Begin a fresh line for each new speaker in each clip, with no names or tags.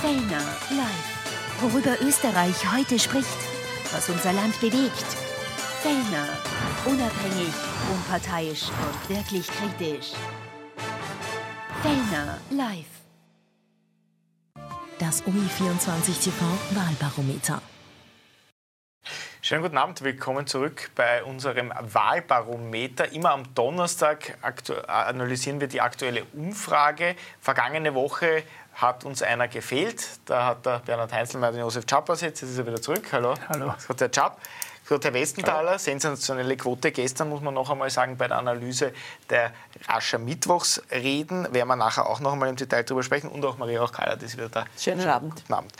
Fellner live. Worüber Österreich heute spricht, was unser Land bewegt. Fellner, unabhängig, unparteiisch und wirklich kritisch. Fellner live.
Das OI24 TV Wahlbarometer.
Schönen guten Abend, willkommen zurück bei unserem Wahlbarometer. Immer am Donnerstag analysieren wir die aktuelle Umfrage. Vergangene Woche hat uns einer gefehlt. Da hat der Bernhard Heinzelmeier den Josef Schapp ersetzt. Jetzt ist er wieder zurück. Hallo.
Hallo.
Das hat der. Gut, Herr Westenthaler, sensationelle Quote gestern, muss man noch einmal sagen, bei der Analyse der Ascher Mittwochsreden. Werden wir nachher auch noch einmal im Detail darüber sprechen. Und auch Maria Ochkala, das ist wieder da.
Schönen Abend.
Guten Abend.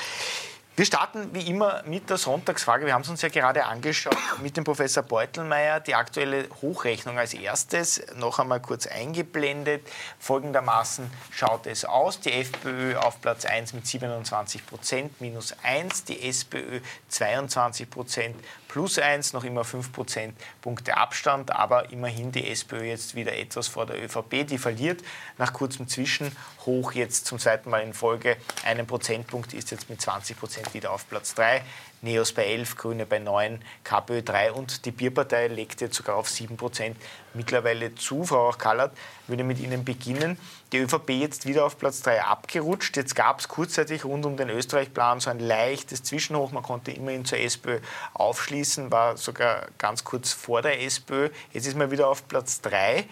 Wir starten wie immer mit der Sonntagsfrage. Wir haben es uns ja gerade angeschaut mit dem Professor Beutelmeier. Die aktuelle Hochrechnung als erstes noch einmal kurz eingeblendet. Folgendermaßen schaut es aus. Die FPÖ auf Platz 1 mit 27 Prozent, minus 1. Die SPÖ 22 Prozent, plus 1. Noch immer 5 Prozentpunkte Abstand. Aber immerhin die SPÖ jetzt wieder etwas vor der ÖVP. Die verliert nach kurzem Zwischenhoch jetzt zum zweiten Mal in Folge einen Prozentpunkt, ist jetzt mit 20 Prozent wieder auf Platz 3. Neos bei 11, Grüne bei 9, KPÖ 3 und die Bierpartei legt jetzt sogar auf 7 Prozent mittlerweile zu. Frau Kallert würde mit Ihnen beginnen. Die ÖVP jetzt wieder auf Platz 3 abgerutscht. Jetzt gab es kurzzeitig rund um den Österreich-Plan so ein leichtes Zwischenhoch. Man konnte immerhin zur SPÖ aufschließen, war sogar ganz kurz vor der SPÖ. Jetzt ist man wieder auf Platz 3.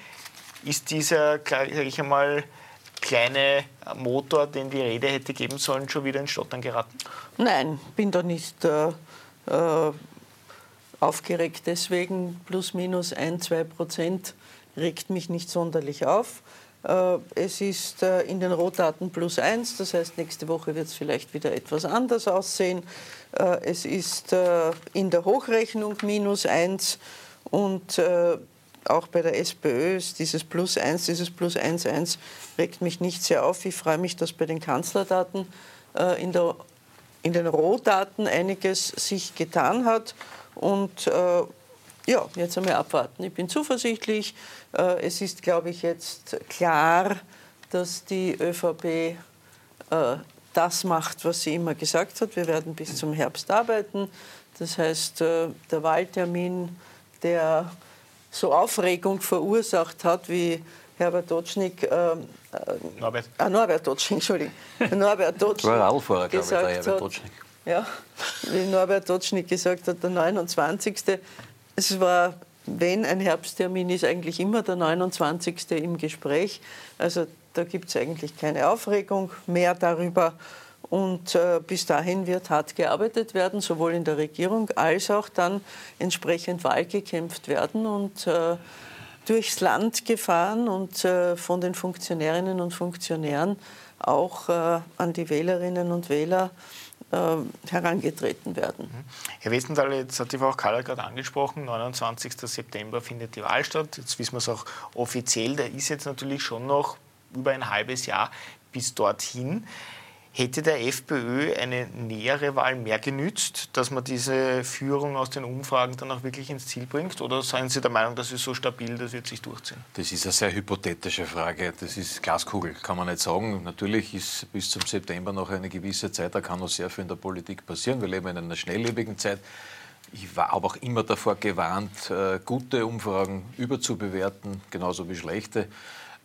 Ist dieser, sage ich einmal, kleine Motor, den die Rede hätte geben sollen, schon wieder in Stottern geraten?
Nein, bin da nicht äh, äh, aufgeregt. Deswegen plus minus ein, zwei Prozent regt mich nicht sonderlich auf. Äh, es ist äh, in den Rohdaten plus eins, das heißt, nächste Woche wird es vielleicht wieder etwas anders aussehen. Es ist in der Hochrechnung minus eins und auch bei der SPÖ ist dieses Plus 1, dieses Plus 1, 1 regt mich nicht sehr auf. Ich freue mich, dass bei den Kanzlerdaten äh, in, der, in den Rohdaten einiges sich getan hat. Und äh, ja, jetzt einmal abwarten. Ich bin zuversichtlich. Äh, es ist, glaube ich, jetzt klar, dass die ÖVP äh, das macht, was sie immer gesagt hat. Wir werden bis zum Herbst arbeiten. Das heißt, äh, der Wahltermin, der so Aufregung verursacht hat, wie Herbert Dotschnik, äh, Norbert. Äh, Norbert Dotschnik, Entschuldigung, Norbert Dotschnik
war Radlfahrer,
gesagt
glaube ich, der Herbert Dotschnik.
Ja, wie Norbert Dotschnik gesagt hat, der 29. Es war, wenn ein Herbsttermin ist, eigentlich immer der 29. im Gespräch. Also da gibt es eigentlich keine Aufregung mehr darüber. Und äh, bis dahin wird hart gearbeitet werden, sowohl in der Regierung als auch dann entsprechend Wahl gekämpft werden und äh, durchs Land gefahren und äh, von den Funktionärinnen und Funktionären auch an die Wählerinnen und Wähler äh, herangetreten werden. Mhm.
Herr Westenthaler, jetzt hat die Frau Kaller gerade angesprochen, 29. September findet die Wahl statt. Jetzt wissen wir es auch offiziell, da ist jetzt natürlich schon noch über ein halbes Jahr bis dorthin. Hätte der FPÖ eine nähere Wahl mehr genützt, dass man diese Führung aus den Umfragen dann auch wirklich ins Ziel bringt? Oder seien Sie der Meinung, das ist so stabil, das wird sich durchziehen?
Das ist eine sehr hypothetische Frage. Das ist Glaskugel, kann man nicht sagen. Natürlich ist bis zum September noch eine gewisse Zeit, da kann noch sehr viel in der Politik passieren. Wir leben in einer schnelllebigen Zeit. Ich war aber auch immer davor gewarnt, äh, gute Umfragen überzubewerten, genauso wie schlechte.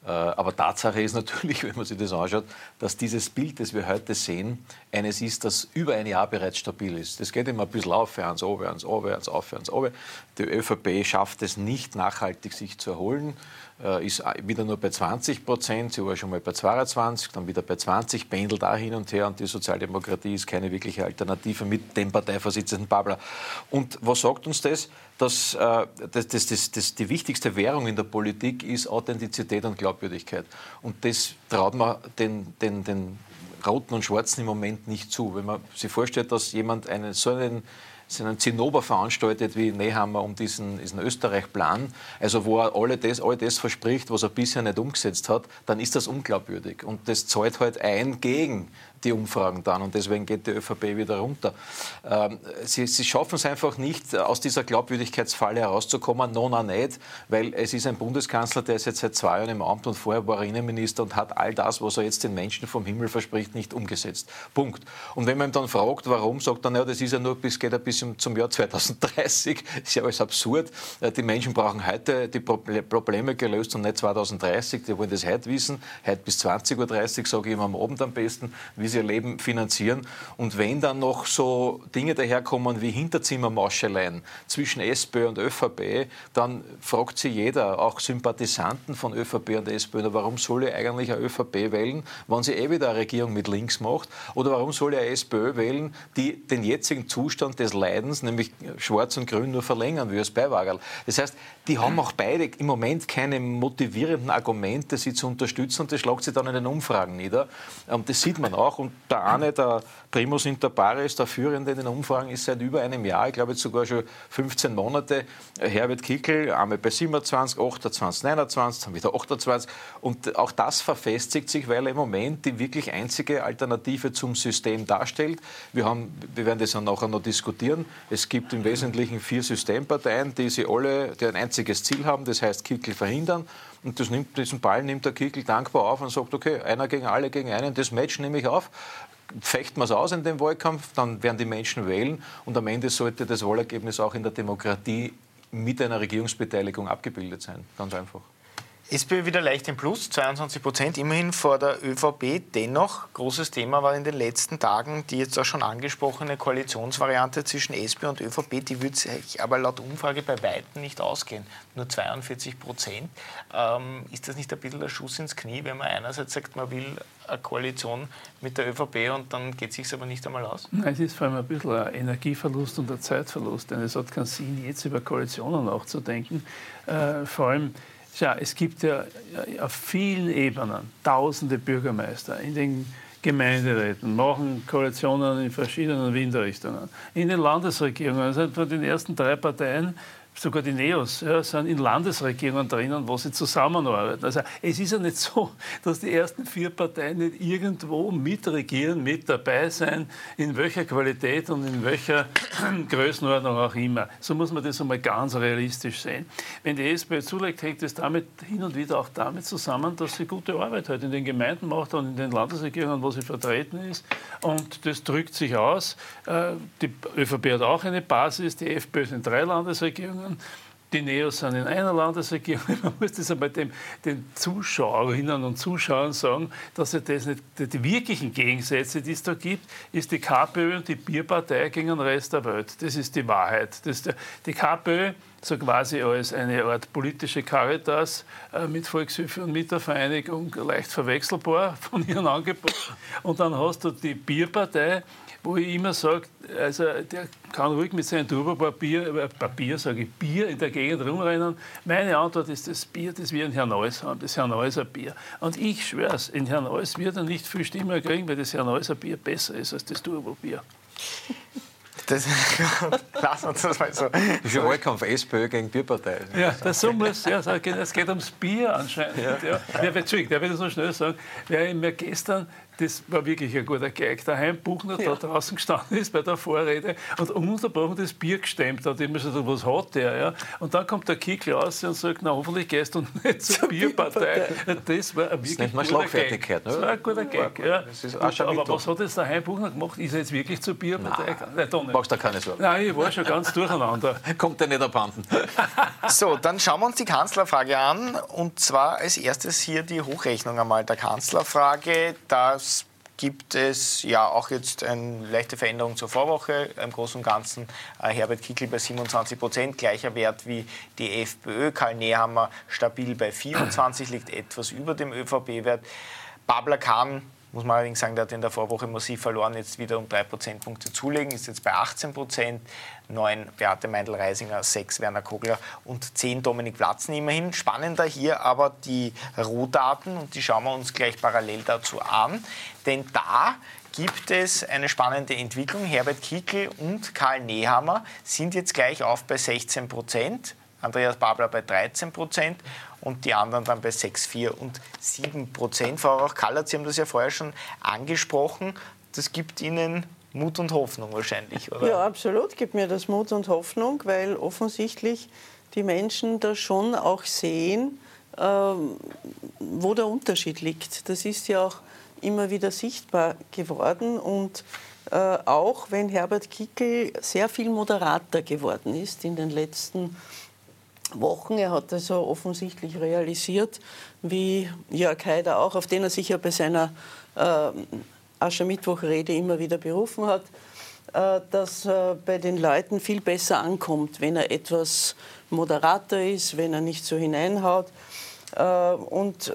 Äh, aber Tatsache ist natürlich, wenn man sich das anschaut, dass dieses Bild, das wir heute sehen, eines ist, das über ein Jahr bereits stabil ist. Das geht immer ein bisschen aufwärts, aufwärts, aufwärts, aufwärts, aufwärts. Die ÖVP schafft es nicht, nachhaltig sich zu erholen. Äh, ist wieder nur bei 20 Prozent, sie war schon mal bei 22, dann wieder bei 20, pendelt da hin und her und die Sozialdemokratie ist keine wirkliche Alternative mit dem Parteivorsitzenden Babler. Und was sagt uns das? Dass, äh, das, das, das, das, die wichtigste Währung in der Politik ist Authentizität und Glaubwürdigkeit. Und das traut man den, den, den Roten und Schwarzen im Moment nicht zu. Wenn man sich vorstellt, dass jemand einen so einen einen Zinnober veranstaltet wie Nehammer um diesen, diesen Österreich-Plan, also wo er alle das, all das verspricht, was er bisher nicht umgesetzt hat, dann ist das unglaubwürdig. Und das zahlt halt ein gegen die Umfragen dann und deswegen geht die ÖVP wieder runter. Ähm, sie, sie schaffen es einfach nicht, aus dieser Glaubwürdigkeitsfalle herauszukommen, nona nicht, weil es ist ein Bundeskanzler, der ist jetzt seit zwei Jahren im Amt und vorher war er Innenminister und hat all das, was er jetzt den Menschen vom Himmel verspricht, nicht umgesetzt. Punkt. Und wenn man ihm dann fragt, warum, sagt er, ja, das ist ja nur bis, geht ja bis zum Jahr 2030. Das ist ja alles absurd. Äh, die Menschen brauchen heute die Probleme gelöst und nicht 2030. Die wollen das heute wissen, heute bis 20.30 Uhr, sage ich immer am Abend am besten, wie sie ihr Leben finanzieren. Und wenn dann noch so Dinge daherkommen wie Hinterzimmermauscheleien zwischen SPÖ und ÖVP, dann fragt sich jeder, auch Sympathisanten von ÖVP und SPÖ, warum soll ich eigentlich eine ÖVP wählen, wenn sie eh wieder eine Regierung mit links macht? Oder warum soll eine SPÖ wählen, die den jetzigen Zustand des Leidens, nämlich Schwarz und Grün, nur verlängern will als Beiwagerl? Das heißt, die haben auch beide im Moment keine motivierenden Argumente, sie zu unterstützen und das schlagt sich dann in den Umfragen nieder. Das sieht man auch. Und der eine, der Primus inter pares, der Führende in den Umfragen, ist seit über einem Jahr, ich glaube jetzt sogar schon 15 Monate, Herbert Kickel, einmal bei 27, 28, 29, dann wieder 28. Und auch das verfestigt sich, weil er im Moment die wirklich einzige Alternative zum System darstellt. Wir, haben, wir werden das dann nachher noch diskutieren. Es gibt im Wesentlichen vier Systemparteien, die sie alle, die ein einziges Ziel haben, das heißt Kickel verhindern. Und nimmt, diesen Ball nimmt der Kickel dankbar auf und sagt, okay, einer gegen alle gegen einen, das Match nehme ich auf fechten wir es aus in dem Wahlkampf, dann werden die Menschen wählen und am Ende sollte das Wahlergebnis auch in der Demokratie mit einer Regierungsbeteiligung abgebildet sein. Ganz einfach.
SPÖ wieder leicht im Plus, 22 Prozent, immerhin vor der ÖVP. Dennoch, großes Thema war in den letzten Tagen die jetzt auch schon angesprochene Koalitionsvariante zwischen SPÖ und ÖVP. Die wird sich aber laut Umfrage bei Weitem nicht ausgehen. Nur 42 Prozent. Ähm, ist das nicht ein bisschen ein Schuss ins Knie, wenn man einerseits sagt, man will eine Koalition mit der ÖVP und dann geht es sich aber nicht einmal aus?
Nein, es ist vor allem ein bisschen ein Energieverlust und ein Zeitverlust. Denn es hat keinen Sinn, jetzt über Koalitionen nachzudenken. Äh, vor allem, ja, es gibt ja auf vielen Ebenen tausende Bürgermeister in den Gemeinderäten, machen Koalitionen in verschiedenen Windrichtungen. In den Landesregierungen, also von den ersten drei Parteien sogar die Neos ja, sind in Landesregierungen drinnen, wo sie zusammenarbeiten. Also es ist ja nicht so, dass die ersten vier Parteien nicht irgendwo mitregieren, mit dabei sein, in welcher Qualität und in welcher Größenordnung auch immer. So muss man das einmal ganz realistisch sehen. Wenn die SPÖ zulegt, hängt es damit hin und wieder auch damit zusammen, dass sie gute Arbeit halt in den Gemeinden macht und in den Landesregierungen, wo sie vertreten ist. Und das drückt sich aus. Äh, die ÖVP hat auch eine Basis, die FPÖ sind drei Landesregierungen. Regierungen. Die Neos sind in einer Landesregierung. Man muss das einmal dem, den Zuschauerinnen und Zuschauern sagen, dass es das nicht, die wirklichen Gegensätze, die es da gibt, ist die KPÖ und die Bierpartei gegen den Rest der Welt. Das ist die Wahrheit. Das der, die KPÖ so quasi als eine Art politische Caritas äh, mit Volkshilfe und mit der Vereinigung leicht verwechselbar von ihrem Angebot. Und dann hast du die Bierpartei, wo ich immer sage, also der kann ruhig mit seinem Turbopapier, äh, Papier, sage ich, Bier in der Gegend rumrennen. Meine Antwort ist das Bier, das wir in Herrn Neuss haben, das Herrn Neusser Bier. Und ich schwöre es, in Herrn Neuss wird er nicht viel Stimmen kriegen, weil das Herrn Neusser Bier besser ist als das Turbobier.
Das, lass uns das mal so. Das
ist ja Wahlkampf SPÖ gegen Bierpartei.
Ja, das so muss, ja, es geht ums Bier anscheinend. Ja. Ja. Ja, Entschuldigung, der will das noch schnell sagen. Wer mir gestern das war wirklich ein guter Gag. Daheim Buchner ja. da draußen gestanden ist bei der Vorrede und ununterbrochen das Bier gestemmt hat. Ich mir so, was hat der? Ja? Und dann kommt der Kickl raus und sagt, na hoffentlich gehst du nicht zur Bierpartei. Das war ein wirklich
das guter Gag. Ne?
Das war ein guter Gag. Ja. aber was hat jetzt der Heim Buchner gemacht? Ist er jetzt wirklich zur Bierpartei?
Nein, Nein machst du keine Sorgen.
Nein, ich war schon ganz durcheinander.
Kommt der nicht abhanden.
so, dann schauen wir uns die Kanzlerfrage an. Und zwar als erstes hier die Hochrechnung einmal der Kanzlerfrage. Das gibt es ja auch jetzt eine leichte Veränderung zur Vorwoche. Im Großen und Ganzen äh, Herbert Kickl bei 27 Prozent, gleicher Wert wie die FPÖ. Karl Nehammer stabil bei 24, liegt etwas über dem ÖVP-Wert. Babler Kahn muss man allerdings sagen, der hat in der Vorwoche massiv verloren, jetzt wieder um drei Prozentpunkte zulegen, ist jetzt bei 18 Prozent. 9 Beate Meindl-Reisinger, 6 Werner Kogler und 10 Dominik Platzen immerhin. Spannender hier aber die Rohdaten und die schauen wir uns gleich parallel dazu an. Denn da gibt es eine spannende Entwicklung. Herbert Kickl und Karl Nehammer sind jetzt gleich auf bei 16 Prozent. Andreas Babler bei 13 Prozent und die anderen dann bei 6,4 und 7 Prozent. Frau Rauch-Kallert, Sie haben das ja vorher schon angesprochen. Das gibt Ihnen Mut und Hoffnung wahrscheinlich, oder?
Ja, absolut gibt mir das Mut und Hoffnung, weil offensichtlich die Menschen da schon auch sehen, ähm, wo der Unterschied liegt. Das ist ja auch immer wieder sichtbar geworden und äh, auch wenn Herbert Kickel sehr viel moderater geworden ist in den letzten Wochen. Er hat also offensichtlich realisiert, wie Jörg Haider auch, auf den er sich ja bei seiner äh, Aschermittwochrede immer wieder berufen hat, äh, dass äh, bei den Leuten viel besser ankommt, wenn er etwas moderater ist, wenn er nicht so hineinhaut. Äh, und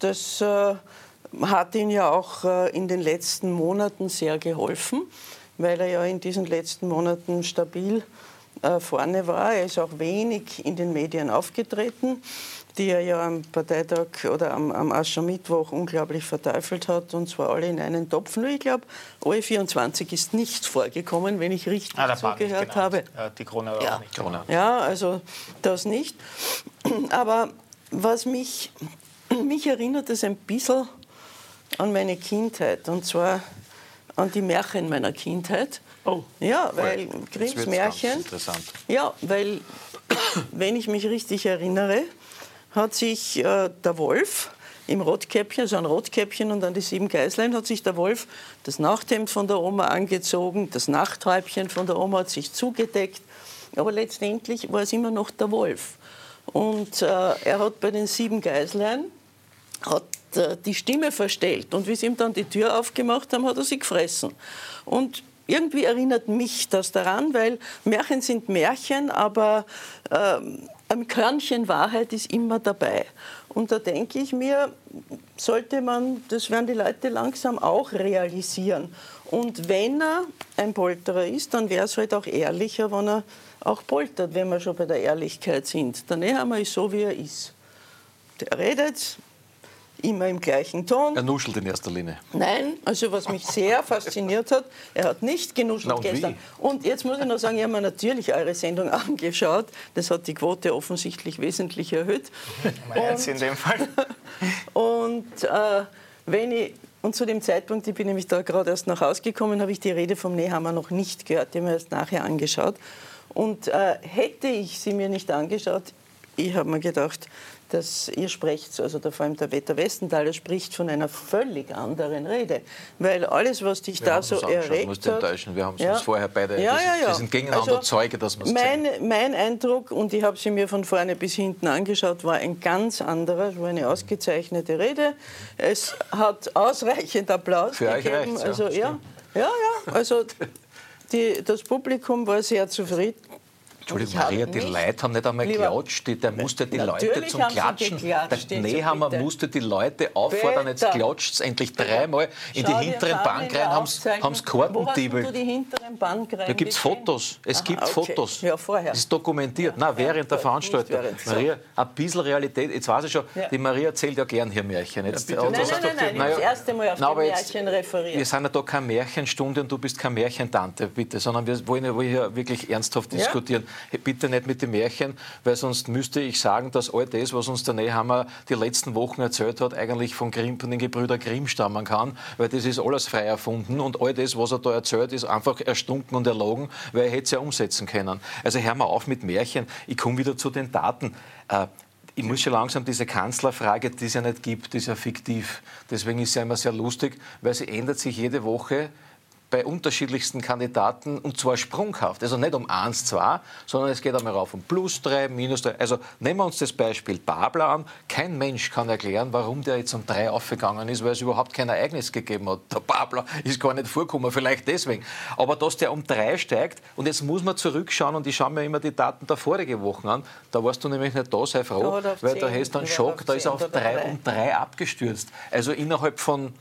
das hat ihn ja auch in den letzten Monaten sehr geholfen, weil er ja in diesen letzten Monaten stabil vorne war. Er ist auch wenig in den Medien aufgetreten die er ja am Parteitag oder am, am Aschermittwoch unglaublich verteufelt hat, und zwar alle in einen Topf. Nur ich glaube, OE24 ist nicht vorgekommen, wenn ich richtig ah, zugehört habe.
Ja, die Krone war
ja.
auch nicht. Krone.
Ja, also das nicht. Aber was mich, mich erinnert es ein bisschen an meine Kindheit, und zwar an die Märchen meiner Kindheit.
Oh.
Ja, weil Grimms Märchen.
Interessant.
Ja, weil, wenn ich mich richtig erinnere, hat sich äh, der Wolf im Rotkäppchen, also ein Rotkäppchen und dann die sieben Geißlein, hat sich der Wolf das Nachthemd von der Oma angezogen, das Nachthäubchen von der Oma hat sich zugedeckt. Aber letztendlich war es immer noch der Wolf. Und äh, er hat bei den sieben Geißlein hat, äh, die Stimme verstellt. Und wie sie ihm dann die Tür aufgemacht haben, hat er sie gefressen. Und irgendwie erinnert mich das daran, weil Märchen sind Märchen, aber ähm, ein Körnchen Wahrheit ist immer dabei. Und da denke ich mir, sollte man, das werden die Leute langsam auch realisieren. Und wenn er ein Polterer ist, dann wäre es halt auch ehrlicher, wenn er auch poltert, wenn wir schon bei der Ehrlichkeit sind. Der Nehammer ist so, wie er ist. Der redet, immer im gleichen Ton.
Er nuschelt in erster Linie.
Nein, also was mich sehr fasziniert hat, er hat nicht genuschelt
Na, und
gestern.
Wie?
Und jetzt muss ich noch sagen, ich habe mir natürlich eure Sendung angeschaut. Das hat die Quote offensichtlich wesentlich erhöht.
Jetzt in dem Fall.
Und äh, wenn ich und zu dem Zeitpunkt, ich bin nämlich da gerade erst nach Hause gekommen, habe ich die Rede vom Nehammer noch nicht gehört. Die habe mir erst nachher angeschaut. Und äh, hätte ich sie mir nicht angeschaut, ich habe mir gedacht, dass ihr sprecht, also der, vor allem der Wetter Westenthaler spricht von einer völlig anderen Rede. Weil alles, was dich
Wir
da so erregt
musst
hat...
enttäuschen. Wir haben es
Ja.
uns vorher beide...
Ja, ja, ja.
Wir sind gegeneinander
Also,
Zeuge, dass wir es
mein, mein Eindruck, und ich habe sie mir von vorne bis hinten angeschaut, war ein ganz anderer. Es war eine ausgezeichnete Rede. Es hat ausreichend Applaus
Für euch
gegeben.
ja.
also, ja, ja, ja. Also die, das Publikum war sehr zufrieden.
Entschuldigung,
habe
Maria, die Leute haben nicht einmal geklatscht. Der musste die
Natürlich
Leute zum Klatschen.
geklatscht,
Der Nehammer musste die Leute auffordern, jetzt klatscht endlich dreimal in die hinteren Bankreihen, haben
hinteren Bankreihen
Da gibt es? Fotos. Es
Aha,
gibt
okay.
Fotos.
Ja, vorher.
Das ist dokumentiert. Nein, während der Veranstaltung. Maria, ein bisschen Realität. Jetzt weiß ich schon,
Ja.
die Maria erzählt ja gern hier Märchen. Jetzt, und
Nein,
das-
nein, nein, nein, das erste Mal auf
Nein,
die Märchen referiert.
Wir sind ja da keine Märchenstunde und du bist keine Märchentante, bitte, sondern wir wollen ja hier wirklich ernsthaft
Ja.
diskutieren. Bitte nicht mit den Märchen, weil sonst müsste ich sagen, dass all das, was uns der Nehammer die letzten Wochen erzählt hat, eigentlich von, Grimm, von den Gebrüder Grimm stammen kann, weil das ist alles frei erfunden und all das, was er da erzählt, ist einfach erstunken und erlogen, weil er hätte es ja umsetzen können. Also hör mal auf mit Märchen. Ich komme wieder zu den Daten. Äh, ich muss schon langsam diese Kanzlerfrage, die es ja nicht gibt, die ist ja fiktiv. Deswegen ist sie immer sehr lustig, weil sie ändert sich jede Woche bei unterschiedlichsten Kandidaten und zwar sprunghaft. Also nicht um 1, 2, sondern es geht einmal rauf um plus 3, minus 3. Also nehmen wir uns das Beispiel Babler an. Kein Mensch kann erklären, warum der jetzt um 3 aufgegangen ist, weil es überhaupt kein Ereignis gegeben hat. Der Babler ist gar nicht vorgekommen, vielleicht deswegen. Aber dass der um 3 steigt und jetzt muss man zurückschauen und ich schaue mir immer die Daten der vorigen Wochen an, da warst du nämlich nicht da, sei
Da
froh, weil da
10,
hast du einen
da
Schock, da ist er
10
auf
oder
3
drei.
um 3 abgestürzt. Also innerhalb von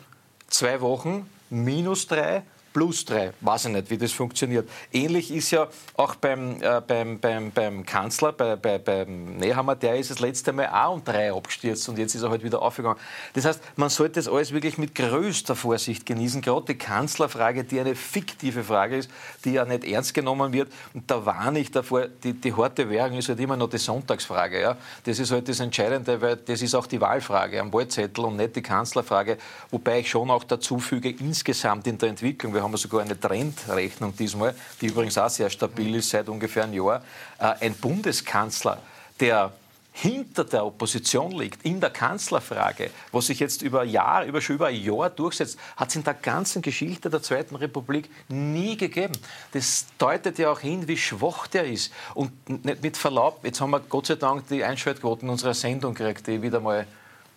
zwei Wochen minus 3, plus drei. Weiß ich nicht, wie das funktioniert. Ähnlich ist ja auch beim, äh, beim, beim, beim Kanzler, bei, bei, beim Nehammer, der ist das letzte Mal auch um drei abgestürzt und jetzt ist er halt wieder aufgegangen. Das heißt, man sollte das alles wirklich mit größter Vorsicht genießen. Gerade die Kanzlerfrage, die eine fiktive Frage ist, die ja nicht ernst genommen wird. Und da warne ich davor, die, die harte Währung ist halt immer noch die Sonntagsfrage. Ja? Das ist halt das Entscheidende, weil das ist auch die Wahlfrage am Wahlzettel und nicht die Kanzlerfrage. Wobei ich schon auch dazu füge, insgesamt in der Entwicklung, wir haben sogar eine Trendrechnung diesmal, die übrigens auch sehr stabil ist seit ungefähr einem Jahr, äh, ein Bundeskanzler, der hinter der Opposition liegt, in der Kanzlerfrage, was sich jetzt über Jahr, über schon über ein Jahr durchsetzt, hat es in der ganzen Geschichte der Zweiten Republik nie gegeben. Das deutet ja auch hin, wie schwach der ist. Und nicht mit Verlaub, jetzt haben wir Gott sei Dank die Einschaltquoten unserer Sendung gekriegt, die wieder mal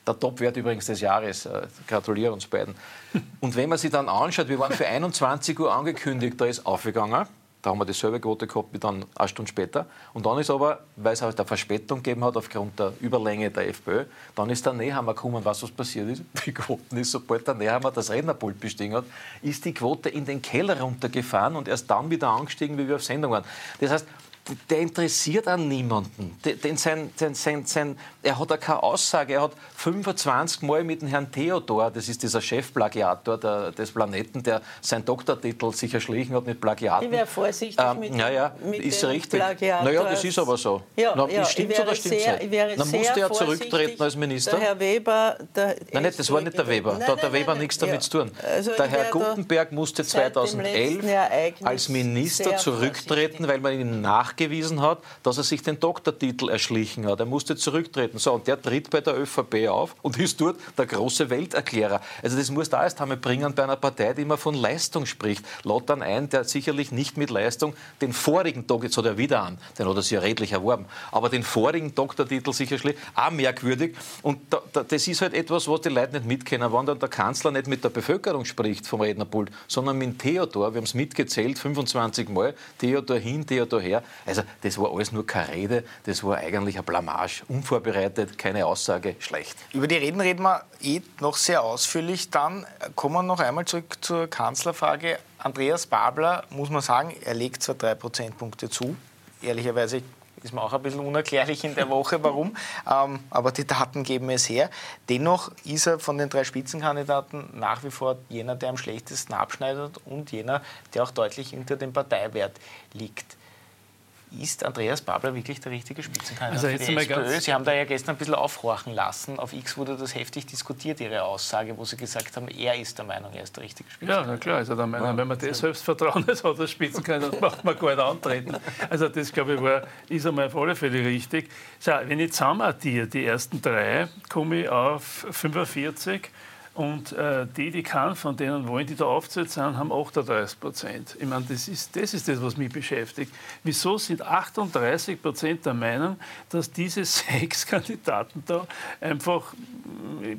der Topwert übrigens des Jahres. Äh, gratuliere uns beiden. Und wenn man sich dann anschaut, wir waren für 21 Uhr angekündigt, da ist aufgegangen. Da haben wir dieselbe Quote gehabt wie dann eine Stunde später. Und dann ist aber, weil es halt eine Verspätung gegeben hat aufgrund der Überlänge der FPÖ, dann ist der Nehammer gekommen. Was was passiert ist? Die Quote ist, sobald der Nehammer das Rednerpult bestiegen hat, ist die Quote in den Keller runtergefahren und erst dann wieder angestiegen, wie wir auf Sendung waren. Das heißt, der interessiert an niemanden. Den sein, sein, sein, sein, er hat auch keine Aussage. Er hat 25 Mal mit dem Herrn Theodor, das ist dieser Chefplagiator der, des Planeten, der seinen Doktortitel sich erschlichen hat mit Plagiaten.
Ich wäre vorsichtig ähm, mit,
naja,
mit
ist richtig. Plagiator. Naja, das ist aber so.
Ja,
Na,
ja,
stimmt oder stimmt es nicht? Dann musste er zurücktreten als Minister.
Der Herr Weber... Der
nein, nicht, das war nicht der Weber. Nein, da hat der Weber nein, nichts damit ja. zu tun. Also der Herr Gutenberg musste 2011 als Minister zurücktreten, weil man ihm nachgewiesen hat, dass er sich den Doktortitel erschlichen hat. Er musste zurücktreten. So, und der tritt bei der ÖVP auf und ist dort der große Welterklärer. Also das muss da erst einmal bringen bei einer Partei, die immer von Leistung spricht. Laut dann ein, der sicherlich nicht mit Leistung den vorigen Doktor, jetzt hat er wieder an, den hat er sich ja redlich erworben, aber den vorigen Doktortitel sicherlich auch merkwürdig. Und da, da, das ist halt etwas, was die Leute nicht mitkennen. Wenn dann der Kanzler nicht mit der Bevölkerung spricht vom Rednerpult, sondern mit Theodor, wir haben es mitgezählt, 25 Mal, Theodor hin, Theodor her. Also das war alles nur keine Rede, das war eigentlich ein Blamage, unvorbereitet, keine Aussage, schlecht.
Über die Reden reden wir eh noch sehr ausführlich. Dann kommen wir noch einmal zurück zur Kanzlerfrage. Andreas Babler, muss man sagen, er legt zwar drei Prozentpunkte zu, ehrlicherweise ist mir auch ein bisschen unerklärlich in der Woche, warum. ähm, aber die Daten geben es her. Dennoch ist er von den drei Spitzenkandidaten nach wie vor jener, der am schlechtesten abschneidet und jener, der auch deutlich hinter dem Parteiwert liegt. Ist Andreas Babler wirklich der richtige Spitzenkandidat also jetzt für die SPÖ? Sie haben da ja gestern ein bisschen aufhorchen lassen. Auf X wurde das heftig diskutiert, Ihre Aussage, wo Sie gesagt haben, er ist der Meinung, er ist der richtige Spitzenkandidat.
Ja, na klar ist er der Meinung. Ja. Wenn man das Selbstvertrauen hat als Spitzenkandidat, macht man gar nicht antreten. Also das, glaube ich, war, ist einmal auf alle Fälle richtig. So, wenn ich zusammenaddiere, die ersten drei, komme ich auf 45 und äh, die, die kann, von denen wollen, die da aufzählt sind, haben 38 Prozent. Ich meine, das ist, das ist das, was mich beschäftigt. Wieso sind 38 Prozent der Meinung, dass diese sechs Kandidaten da einfach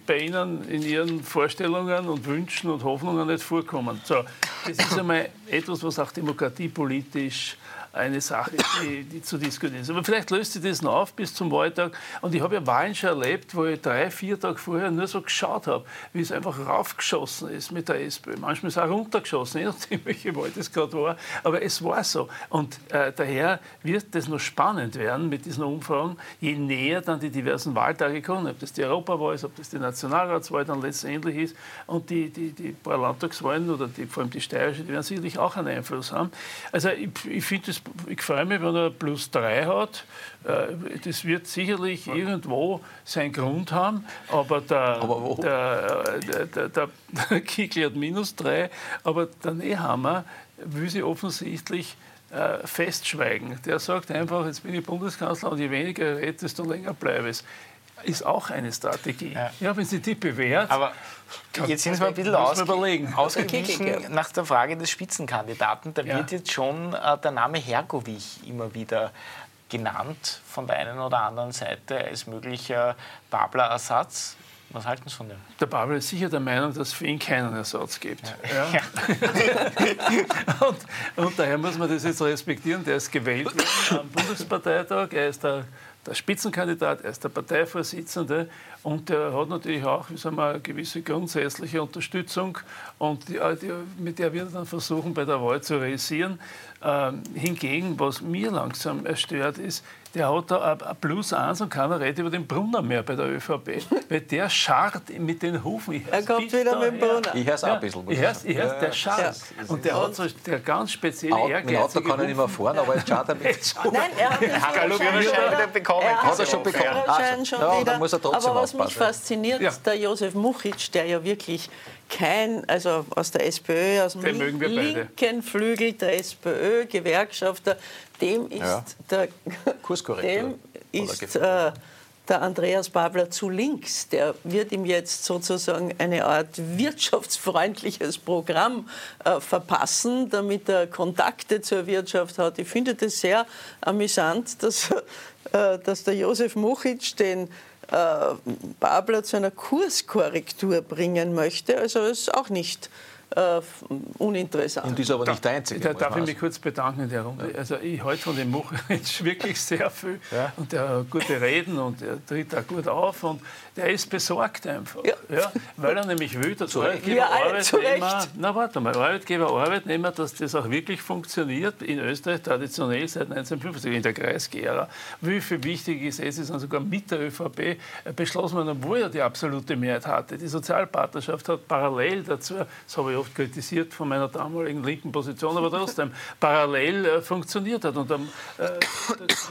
bei Ihnen in Ihren Vorstellungen und Wünschen und Hoffnungen nicht vorkommen? So, das ist einmal etwas, was auch demokratiepolitisch eine Sache, die, die, zu diskutieren ist. Aber vielleicht löst sich das noch auf bis zum Wahltag. Und ich habe ja Wahlen schon erlebt, wo ich drei, vier Tage vorher nur so geschaut habe, wie es einfach raufgeschossen ist mit der SPÖ. Manchmal ist es auch runtergeschossen, je nachdem, welche Wahl das gerade war. Aber es war so. Und äh, daher wird das noch spannend werden mit diesen Umfragen, je näher dann die diversen Wahltage kommen, ob das die Europawahl ist, ob das die Nationalratswahl dann letztendlich ist. Und die, die, die paar Landtagswahlen oder die, vor allem die steirische, die werden sicherlich auch einen Einfluss haben. Also ich, ich finde das ich freue mich, wenn er plus drei hat. Äh, das wird sicherlich irgendwo seinen Grund haben, aber der, aber der, der, der, der, Kickl hat minus drei, aber der Nehammer will sie offensichtlich äh, festschweigen. Der sagt einfach, jetzt bin ich Bundeskanzler und je weniger redet, desto länger bleibe ich ist auch eine Strategie. Ja, ja wenn sie die bewährt.
Aber jetzt sind wir ein bisschen ausge überlegen. ausgewichen nach der Frage des Spitzenkandidaten. Da ja. wird jetzt schon äh, der Name Hergovich immer wieder genannt von der einen oder anderen Seite als möglicher Babler-Ersatz. Was halten Sie von dem?
Der Babel ist sicher der Meinung, dass es für ihn keinen Ersatz gibt. Ja. Ja. und, und, daher muss man das jetzt respektieren. Der ist gewählt am Bundesparteitag. Er ist der der Spitzenkandidat, er ist der Parteivorsitzende und der hat natürlich auch wie sagen wir, eine gewisse grundsätzliche Unterstützung und die, die, mit der wird er dann versuchen, bei der Wahl zu realisieren. Ähm, hingegen, was mir langsam erstört ist, der hat da ein Plus 1 und keiner redet über den Brunner mehr bei der ÖVP. Weil der scharrt mit den Hufen.
Er kommt wieder mit dem Brunner.
Ich höre es auch ein bisschen.
Ich hör's, ich hör's, der scharrt. Ja. Und der hat so der ganz spezielle
Auto,
Ehrgeiz.
Mit Auto kann er nicht mehr fahren, aber jetzt schaut er mit zu.
Nein, er hat den
Führerschein wieder bekommen.
Er
Hat er schon bekommen? Ah,
schon
ja,
wieder.
muss er trotzdem
Aber was mich fasziniert,
Ja.
der Josef Muchitsch, der ja wirklich kein, also aus der SPÖ, aus dem linken Flügel der SPÖ, Gewerkschafter, dem ist
Ja.
der dem ist äh, der Andreas Babler zu links. Der wird ihm jetzt sozusagen eine Art wirtschaftsfreundliches Programm äh, verpassen, damit er Kontakte zur Wirtschaft hat. Ich finde das sehr amüsant, dass, äh, dass der Josef Muchitsch den äh, Babler zu einer Kurskorrektur bringen möchte. Also ist auch nicht äh, uninteressant.
Und ist aber nicht der Einzige.
Da darf ich mich kurz bedanken in der Runde. Also ich halte von dem Muchitsch wirklich sehr viel.
Ja.
Und der hat gute Reden und er tritt auch gut auf und der ist besorgt einfach.
Ja.
weil er nämlich will, dass
Recht.
Arbeitgeber,
zu
Arbeitnehmer,
Recht.
na warte mal, Arbeitgeber, Arbeitnehmer, dass das auch wirklich funktioniert. In Österreich traditionell seit 1950 in der Kreisgera. Wie viel wichtige Gesetze sind sogar mit der ÖVP äh, beschlossen worden, obwohl er die absolute Mehrheit hatte. Die Sozialpartnerschaft hat parallel dazu, das habe ich oft kritisiert von meiner damaligen linken Position, aber trotzdem parallel äh, funktioniert hat. Und ähm, äh,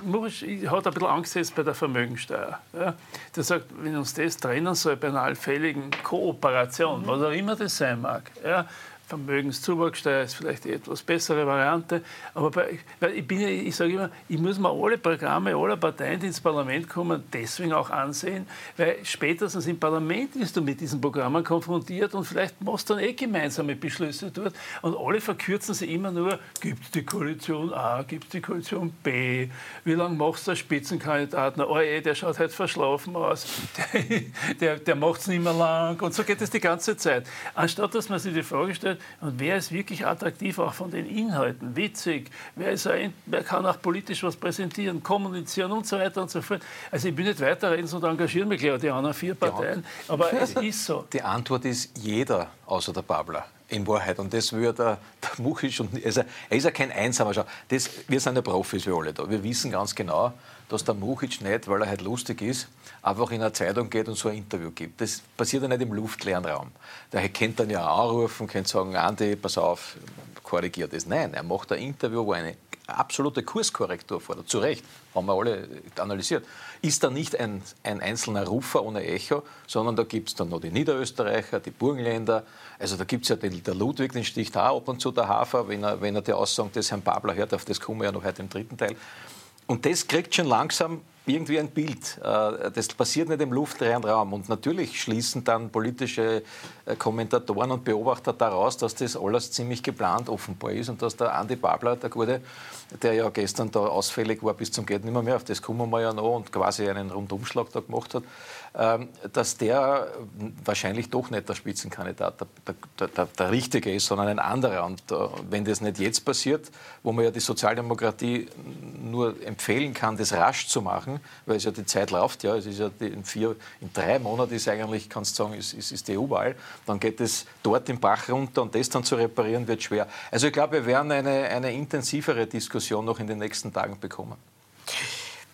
Murisch hat ein bisschen Angst jetzt bei der Vermögensteuer. Ja. Der sagt, wenn uns das trennen soll bei einer allfälligen Kooperation, was auch immer das sein mag, ja, Vermögenszuwachssteuer ist vielleicht die etwas bessere Variante. Aber bei, ich, bin ich sage immer, ich muss mir alle Programme aller Parteien, die ins Parlament kommen, deswegen auch ansehen, weil spätestens im Parlament bist du mit diesen Programmen konfrontiert und vielleicht machst du dann eh gemeinsame Beschlüsse dort. Und alle verkürzen sie immer nur, gibt es die Koalition A, gibt es die Koalition B, wie lange machst du als Spitzenkandidat? Na, oh je, der schaut halt verschlafen aus, der, der, der macht es nicht mehr lang. Und so geht es die ganze Zeit. Anstatt dass man sich die Frage stellt, und wer ist wirklich attraktiv auch von den Inhalten, witzig, wer, ist ein, wer kann auch politisch was präsentieren, kommunizieren und so weiter und so fort. Also ich bin nicht weiterreden und engagiere mich gleich die anderen vier Parteien, aber es ist so.
Die Antwort ist jeder außer der Babler. In Wahrheit. Und das ja der, der Muchisch. Und, also, er ist ja kein Einsamer. Schau, das, wir sind ja Profis, wir alle da. Wir wissen ganz genau, dass der Muchic nicht, weil er halt lustig ist, einfach in eine Zeitung geht und so ein Interview gibt. Das passiert ja nicht im luftleeren Raum. Der kennt dann ja anrufen, kennt sagen, Andi, pass auf, korrigiert das. Nein, er macht ein Interview, wo eine absolute Kurskorrektur fordert. Zu Recht, haben wir alle analysiert. Ist da nicht ein, ein einzelner Rufer ohne Echo, sondern da gibt es dann noch die Niederösterreicher, die Burgenländer. Also da gibt es ja den, der Ludwig, den sticht auch ab und zu der Hafer, wenn er, wenn er die Aussagen des Herrn Babler hört, auf das kommen wir ja noch heute im dritten Teil. Und das kriegt schon langsam irgendwie ein Bild. Äh, Das passiert nicht im luftleeren Raum. Und natürlich schließen dann politische äh, Kommentatoren und Beobachter daraus, dass das alles ziemlich geplant offenbar ist und dass der Andi Babler, der Gute, der ja gestern da ausfällig war bis zum Geht nimmer mehr, auf das kommen wir ja noch und quasi einen Rundumschlag da gemacht hat, dass der wahrscheinlich doch nicht der Spitzenkandidat, der, der, der, der Richtige ist, sondern ein anderer. Und äh, wenn das nicht jetzt passiert, wo man ja die Sozialdemokratie nur empfehlen kann, das rasch zu machen, weil es ja die Zeit läuft, ja, es ist ja in vier, in drei Monaten ist eigentlich, kannst du sagen, ist, ist, ist die EU-Wahl, dann geht es dort im Bach runter und das dann zu reparieren wird schwer. Also ich glaube, wir werden eine, eine intensivere Diskussion noch in den nächsten Tagen bekommen.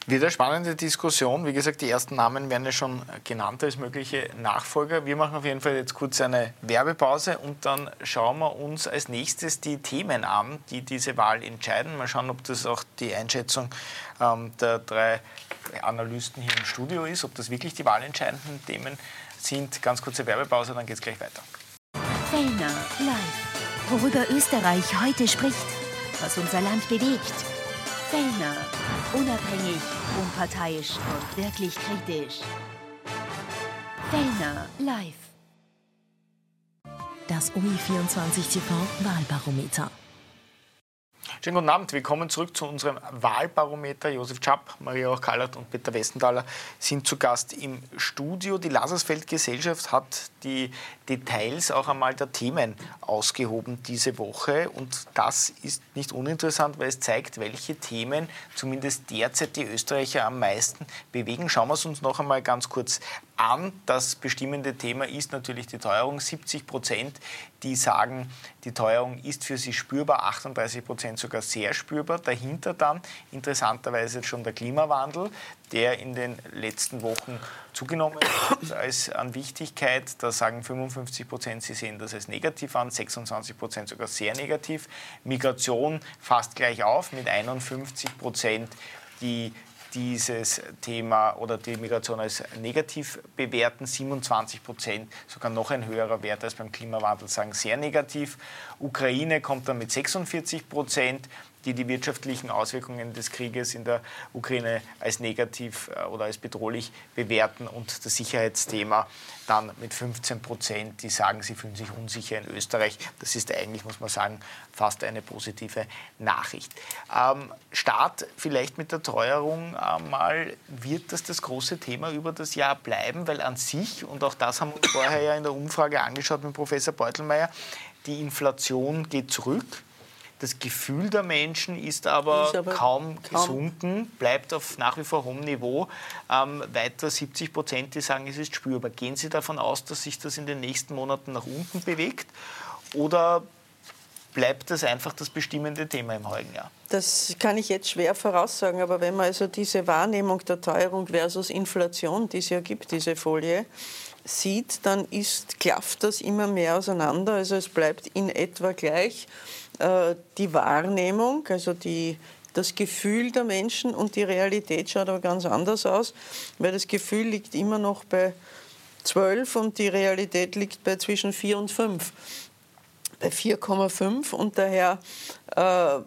Wieder spannende Diskussion. Wie gesagt, die ersten Namen werden ja schon genannt als mögliche Nachfolger. Wir machen auf jeden Fall jetzt kurz eine Werbepause und dann schauen wir uns als nächstes die Themen an, die diese Wahl entscheiden. Mal schauen, ob das auch die Einschätzung ähm, der drei Analysten hier im Studio ist, ob das wirklich die wahlentscheidenden Themen sind. Ganz kurze Werbepause, dann geht es gleich weiter.
Fellner live. Worüber Österreich heute spricht, was unser Land bewegt. Fellner. Unabhängig, unparteiisch und wirklich kritisch. Fellner live.
Das OI24 TV Wahlbarometer.
Schönen guten Abend. Willkommen zurück zu unserem Wahlbarometer. Josef Schapp, Maria Ochkallert und Peter Westenthaler sind zu Gast im Studio. Die Lasersfeld Gesellschaft hat die Details auch einmal der Themen ausgehoben diese Woche. Und das ist nicht uninteressant, weil es zeigt, welche Themen zumindest derzeit die Österreicher am meisten bewegen. Schauen wir es uns noch einmal ganz kurz an. Das bestimmende Thema ist natürlich die Teuerung. 70 Prozent, die sagen, die Teuerung ist für sie spürbar, 38 Prozent sogar sehr spürbar. Dahinter dann interessanterweise schon der Klimawandel, der in den letzten Wochen zugenommen hat als an Wichtigkeit. Da sagen 55 Prozent, sie sehen das als negativ an, 26 Prozent sogar sehr negativ. Migration fast gleich auf mit 51 Prozent, die dieses Thema oder die Migration als negativ bewerten. 27 Prozent, sogar noch ein höherer Wert als beim Klimawandel, sagen sehr negativ. Ukraine kommt dann mit 46 Prozent die die wirtschaftlichen Auswirkungen des Krieges in der Ukraine als negativ äh, oder als bedrohlich bewerten und das Sicherheitsthema dann mit 15 Prozent, die sagen, sie fühlen sich unsicher in Österreich. Das ist eigentlich, muss man sagen, fast eine positive Nachricht. Ähm, Start vielleicht mit der Teuerung einmal, wird das das große Thema über das Jahr bleiben? Weil an sich, und auch das haben wir uns vorher ja in der Umfrage angeschaut mit Professor Beutelmeier, die Inflation geht zurück. Das Gefühl der Menschen ist aber, ist aber kaum, kaum, gesunken, bleibt auf nach wie vor hohem Niveau. Ähm, weiter 70 Prozent, die sagen, es ist spürbar. Gehen Sie davon aus, dass sich das in den nächsten Monaten nach unten bewegt? Oder bleibt das einfach das bestimmende Thema im heutigen Jahr?
Das kann ich jetzt schwer voraussagen, aber wenn man also diese Wahrnehmung der Teuerung versus Inflation, die es ja gibt, diese Folie, sieht, dann ist, klafft das immer mehr auseinander. Also es bleibt in etwa gleich. Äh, die Wahrnehmung, also die, das Gefühl der Menschen und die Realität schaut aber ganz anders aus, weil das Gefühl liegt immer noch bei 12 und die Realität liegt bei zwischen 4 und 5 bei 4,5 und daher äh,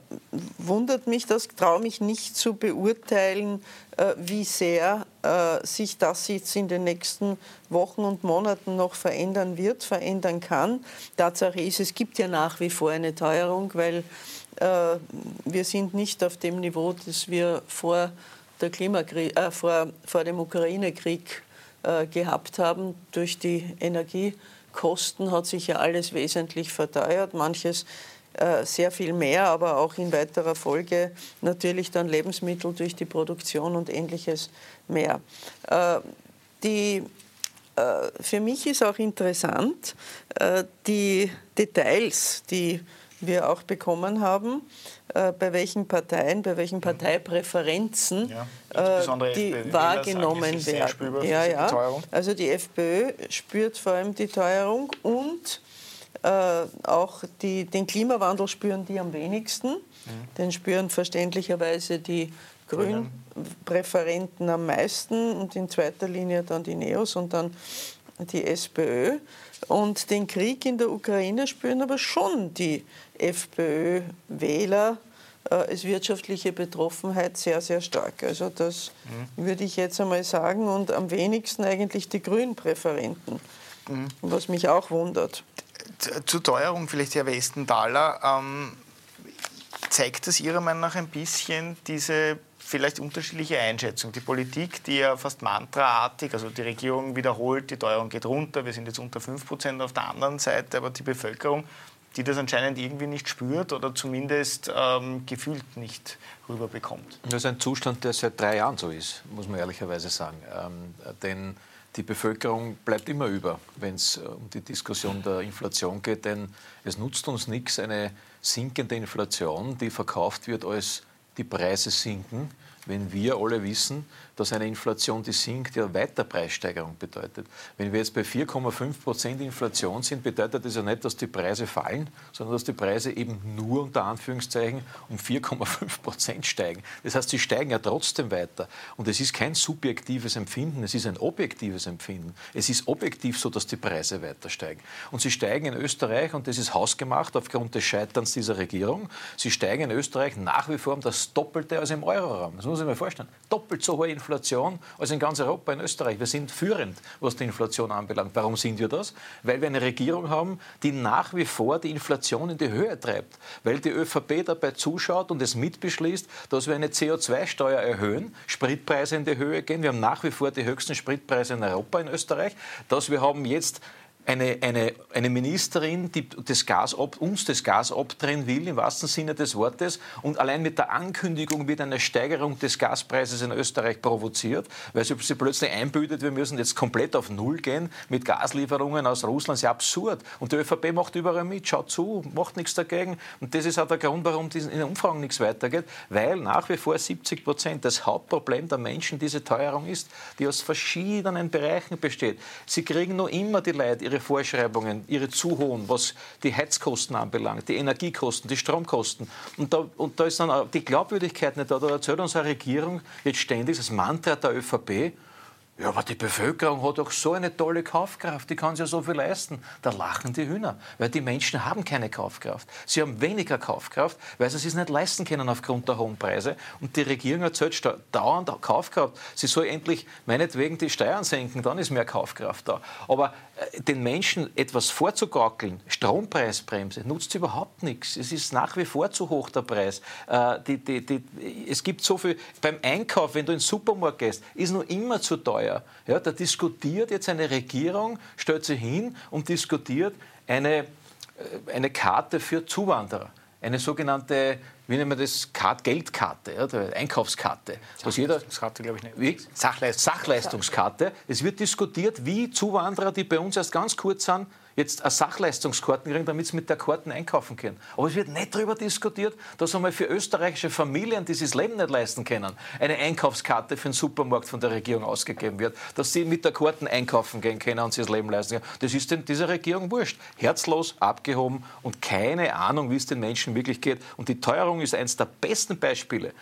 wundert mich das, traue mich nicht zu beurteilen, äh, wie sehr äh, sich das jetzt in den nächsten Wochen und Monaten noch verändern wird, verändern kann. Tatsache ist, es gibt ja nach wie vor eine Teuerung, weil äh, wir sind nicht auf dem Niveau, das wir vor, der Klimakrieg, äh, vor, vor dem Ukraine-Krieg äh, gehabt haben durch die Energie. Kosten hat sich ja alles wesentlich verteuert, manches sehr viel mehr, aber auch in weiterer Folge natürlich dann Lebensmittel durch die Produktion und ähnliches mehr. Äh, die, äh, für mich ist auch interessant, die Details, die wir auch bekommen haben, äh, bei welchen Parteien, bei welchen Parteipräferenzen ja, äh, die FPÖ wahrgenommen werden. Ja, ja. Also die FPÖ spürt vor allem die Teuerung und äh, auch die, den Klimawandel spüren die am wenigsten. Mhm. Den spüren verständlicherweise die Grünpräferenten am meisten und in zweiter Linie dann die Neos und dann die SPÖ. Und den Krieg in der Ukraine spüren aber schon die FPÖ-Wähler äh, als wirtschaftliche Betroffenheit sehr, sehr stark. Also das mhm. würde ich jetzt einmal sagen. Und am wenigsten eigentlich die Grünpräferenten, mhm. was mich auch wundert.
Zur Teuerung vielleicht, Herr Westenthaler. Ähm, zeigt das Ihrer Meinung nach ein bisschen diese vielleicht unterschiedliche Einschätzung. Die Politik, die ja fast mantraartig, also die Regierung wiederholt, die Teuerung geht runter, wir sind jetzt unter 5 Prozent auf der anderen Seite, aber die Bevölkerung, die das anscheinend irgendwie nicht spürt oder zumindest ähm, gefühlt nicht rüberbekommt.
Das ist ein Zustand, der seit drei Jahren so ist, muss man ehrlicherweise sagen. Ähm, denn die Bevölkerung bleibt immer über, wenn es äh, um die Diskussion der Inflation geht, denn es nutzt uns nichts, eine sinkende Inflation, die verkauft wird als die Preise sinken, wenn wir alle wissen, dass eine Inflation, die sinkt, ja weiter Preissteigerung bedeutet. Wenn wir jetzt bei 4,5 Prozent Inflation sind, bedeutet das ja nicht, dass die Preise fallen, sondern dass die Preise eben nur unter Anführungszeichen um 4,5 Prozent steigen. Das heißt, sie steigen ja trotzdem weiter. Und es ist kein subjektives Empfinden, es ist ein objektives Empfinden. Es ist objektiv so, dass die Preise weiter steigen. Und sie steigen in Österreich, und das ist hausgemacht aufgrund des Scheiterns dieser Regierung, sie steigen in Österreich nach wie vor um das Doppelte als im Euroraum. Das muss sich mal vorstellen, doppelt so hohe Inflation als in ganz Europa, in Österreich. Wir sind führend, was die Inflation anbelangt. Warum sind wir das? Weil wir eine Regierung haben, die nach wie vor die Inflation in die Höhe treibt. Weil die ÖVP dabei zuschaut und es mitbeschließt, dass wir eine CO2-Steuer erhöhen, Spritpreise in die Höhe gehen. Wir haben nach wie vor die höchsten Spritpreise in Europa, in Österreich. Dass wir haben jetzt eine, eine, eine Ministerin, die das Gas ab, uns das Gas abdrehen will, im wahrsten Sinne des Wortes. Und allein mit der Ankündigung wird eine Steigerung des Gaspreises in Österreich provoziert, weil sie, sie plötzlich einbütet, wir müssen jetzt komplett auf Null gehen mit Gaslieferungen aus Russland. Das ist ja absurd. Und die ÖVP macht überall mit, schaut zu, macht nichts dagegen. Und das ist auch der Grund, warum in den Umfragen nichts weitergeht, weil nach wie vor 70 Prozent das Hauptproblem der Menschen diese Teuerung ist, die aus verschiedenen Bereichen besteht. Sie kriegen nur immer die Leute ihre ihre Vorschreibungen, ihre zu hohen, was die Heizkosten anbelangt, die Energiekosten, die Stromkosten. Und da, und da ist dann auch die Glaubwürdigkeit nicht da. Da erzählt unsere Regierung jetzt ständig das Mantra der ÖVP, ja, aber die Bevölkerung hat doch so eine tolle Kaufkraft, die kann sich ja so viel leisten. Da lachen die Hühner, weil die Menschen haben keine Kaufkraft. Sie haben weniger Kaufkraft, weil sie es nicht leisten können aufgrund der hohen Preise. Und die Regierung erzählt dauernd Kaufkraft. Sie soll endlich meinetwegen die Steuern senken, dann ist mehr Kaufkraft da. Aber äh, den Menschen etwas vorzugaukeln, Strompreisbremse, nutzt überhaupt nichts. Es ist nach wie vor zu hoch der Preis. Äh, die, die, die, es gibt so viel, beim Einkauf, wenn du in den Supermarkt gehst, ist nur immer zu teuer teuer. Ja, da diskutiert jetzt eine Regierung, stellt sich hin und diskutiert eine, äh, eine Karte für Zuwanderer. Eine sogenannte, wie nennt man das, Karte, Geldkarte, ja, Einkaufskarte.
Sachleistungskarte, glaube ich nicht.
Sachleistungskarte. Es wird diskutiert, wie Zuwanderer, die bei uns erst ganz kurz sind, jetzt eine Sachleistungskarten kriegen, damit sie mit der Karten einkaufen können. Aber es wird nicht darüber diskutiert, dass einmal für österreichische Familien, die sich das Leben nicht leisten können, eine Einkaufskarte für den Supermarkt von der Regierung ausgegeben wird, dass sie mit der Karten einkaufen gehen können und sich das Leben leisten können. Das ist denn dieser Regierung wurscht. Herzlos, abgehoben und keine Ahnung, wie es den Menschen wirklich geht. Und die Teuerung ist eines der besten Beispiele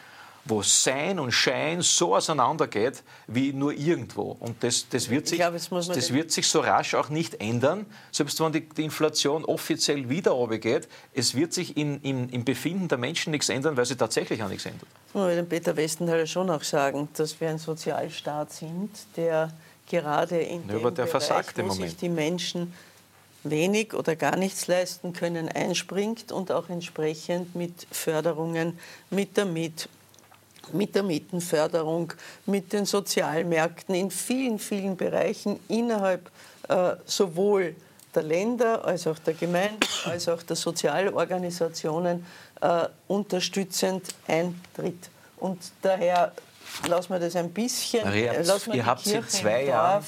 wo Sein und Schein so auseinandergeht wie nur irgendwo. Und das, das, wird, sich, glaube, das wird sich so rasch auch nicht ändern, selbst wenn die, die Inflation offiziell wieder runtergeht. Es wird sich in, in, im Befinden der Menschen nichts ändern, weil sie tatsächlich auch nichts ändert.
Ich will dem Peter Westenthaler schon auch sagen, dass wir ein Sozialstaat sind, der gerade in ja, dem
der Bereich, wo
sich die Menschen wenig oder gar nichts leisten können, einspringt und auch entsprechend mit Förderungen, mit der Miet mit der Mietenförderung, mit den Sozialmärkten in vielen, vielen Bereichen innerhalb äh, sowohl der Länder als auch der Gemeinden als auch der Sozialorganisationen äh, unterstützend eintritt. Und daher lassen wir das ein bisschen.
Maria, ihr habt seit zwei Jahren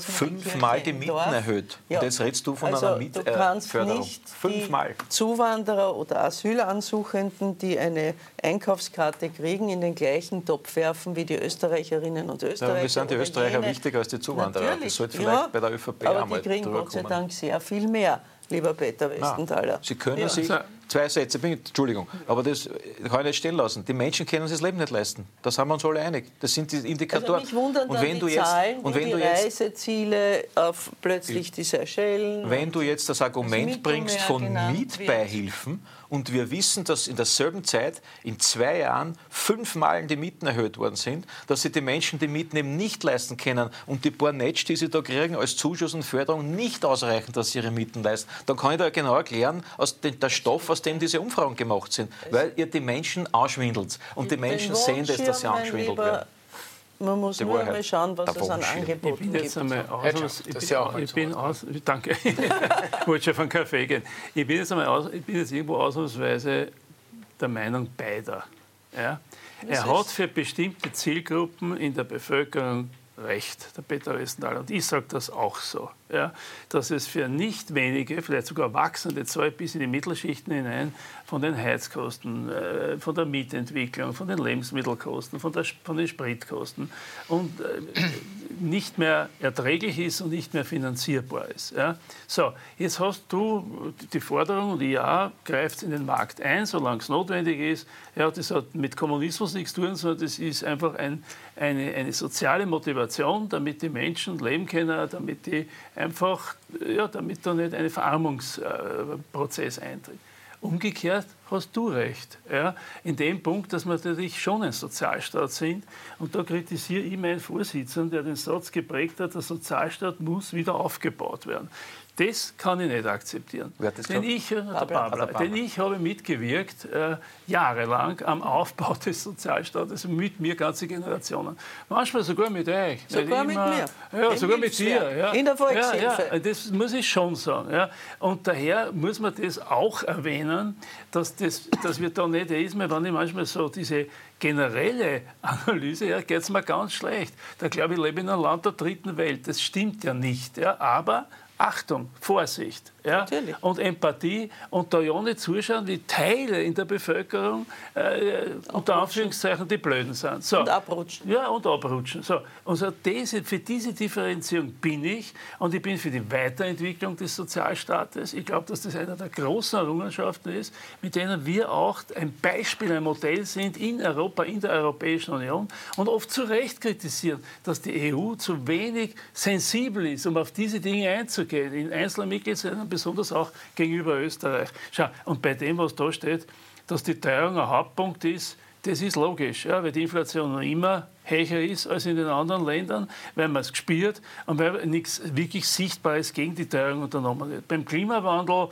fünfmal die Mieten Dorf. erhöht. Ja. Und jetzt redest du von
also,
einer
kannst äh, nicht fünfmal. Die Zuwanderer oder Asylansuchenden, die eine Einkaufskarte kriegen, in den gleichen Topf werfen wie die Österreicherinnen und Österreicher. Ja,
wir sind die Österreicher jene. wichtiger als die Zuwanderer.
Natürlich.
Das sollte vielleicht ja, bei der ÖVP
aber einmal die kriegen Gott sei Dank sehr viel mehr lieber Peter Westenthaler.
Sie können ja. sich, also- zwei Sätze, Entschuldigung, aber das kann ich nicht stehen lassen. Die Menschen können sich das Leben nicht leisten. Da sind wir uns alle einig. Das sind die Indikatoren.
Also mich wundern und wenn du jetzt, Zahlen, und wenn die du jetzt, Reiseziele auf plötzlich die Seychellen.
Wenn du jetzt das Argument das bringst von Mietbeihilfen, wird und wir wissen, dass in derselben Zeit in zwei Jahren fünfmal die Mieten erhöht worden sind, dass sich die Menschen die Mieten eben nicht leisten können und die paar Netsch, die sie da kriegen als Zuschuss und Förderung, nicht ausreichen, dass sie ihre Mieten leisten. Dann kann ich da genau erklären, aus den, der Stoff, aus dem diese Umfragen gemacht sind, weil ihr die Menschen anschwindelt. Und die Menschen sehen das, dass sie anschwindelt werden.
Man muss nur Wahrheit. mal schauen, was es an Angeboten
gibt. Ich bin jetzt einmal aus, ich bin, ja ich bin aus, danke, ich wollte schon von Kaffee gehen. Ich bin jetzt, einmal aus, ich bin jetzt irgendwo ausnahmsweise der Meinung beider. Ja? Er hat für bestimmte Zielgruppen in der Bevölkerung recht, der Peter Westendal. Und ich sage das auch so, ja, dass es für nicht wenige, vielleicht sogar wachsende Zahl bis in die Mittelschichten hinein, von den Heizkosten, äh, von der Mietentwicklung, von den Lebensmittelkosten, von, der, von den Spritkosten und äh, nicht mehr erträglich ist und nicht mehr finanzierbar ist. Ja. So, jetzt hast du die Forderung, und ja, greift in den Markt ein, solange es notwendig ist. Ja, das hat mit Kommunismus nichts zu tun, sondern das ist einfach ein, eine, eine soziale Motivation, damit die Menschen leben können, damit die einfach, ja, damit da nicht ein Verarmungsprozess eintritt. Umgekehrt hast du recht. Ja, in dem Punkt, dass wir natürlich schon ein Sozialstaat sind. Und da kritisiere ich meinen Vorsitzenden, der den Satz geprägt hat, der Sozialstaat muss wieder aufgebaut werden. Das kann ich nicht akzeptieren. Denn, ich, äh, der Babler, denn ich habe mitgewirkt, äh, jahrelang am Aufbau des Sozialstaates, mit mir ganze Generationen. Manchmal sogar mit euch.
Sogar mit mir.
Ja,
Im
sogar mit dir. Ja.
In der Volkshilfe.
Ja, ja, das muss ich schon sagen. Ja. Und daher muss man das auch erwähnen, dass, das, dass wir da nicht, ist wenn ich manchmal so diese generelle Analyse, ja, geht es mir ganz schlecht. Da glaube ich, ich lebe in einem Land der dritten Welt. Das stimmt ja nicht. Ja. Aber Achtung, Vorsicht ja,
Natürlich.
und Empathie und da ja nicht zuschauen, wie Teile in der Bevölkerung äh, unter Anführungszeichen die Blöden sind. So.
Und abrutschen.
Ja, und abrutschen. So. Und so diese, für diese Differenzierung bin ich und ich bin für die Weiterentwicklung des Sozialstaates. Ich glaube, dass das eine der großen Errungenschaften ist, mit denen wir auch ein Beispiel, ein Modell sind in Europa, in der Europäischen Union und oft zu Recht kritisieren, dass die EU zu wenig sensibel ist, um auf diese Dinge einzugehen, in einzelnen Mitgliedsländern, besonders auch gegenüber Österreich. Schau, und bei dem, was da steht, dass die Teuerung ein Hauptpunkt ist, das ist logisch, ja, weil die Inflation noch immer höher ist als in den anderen Ländern, weil man es gespürt und weil nichts wirklich Sichtbares gegen die Teuerung unternommen wird. Beim Klimawandel,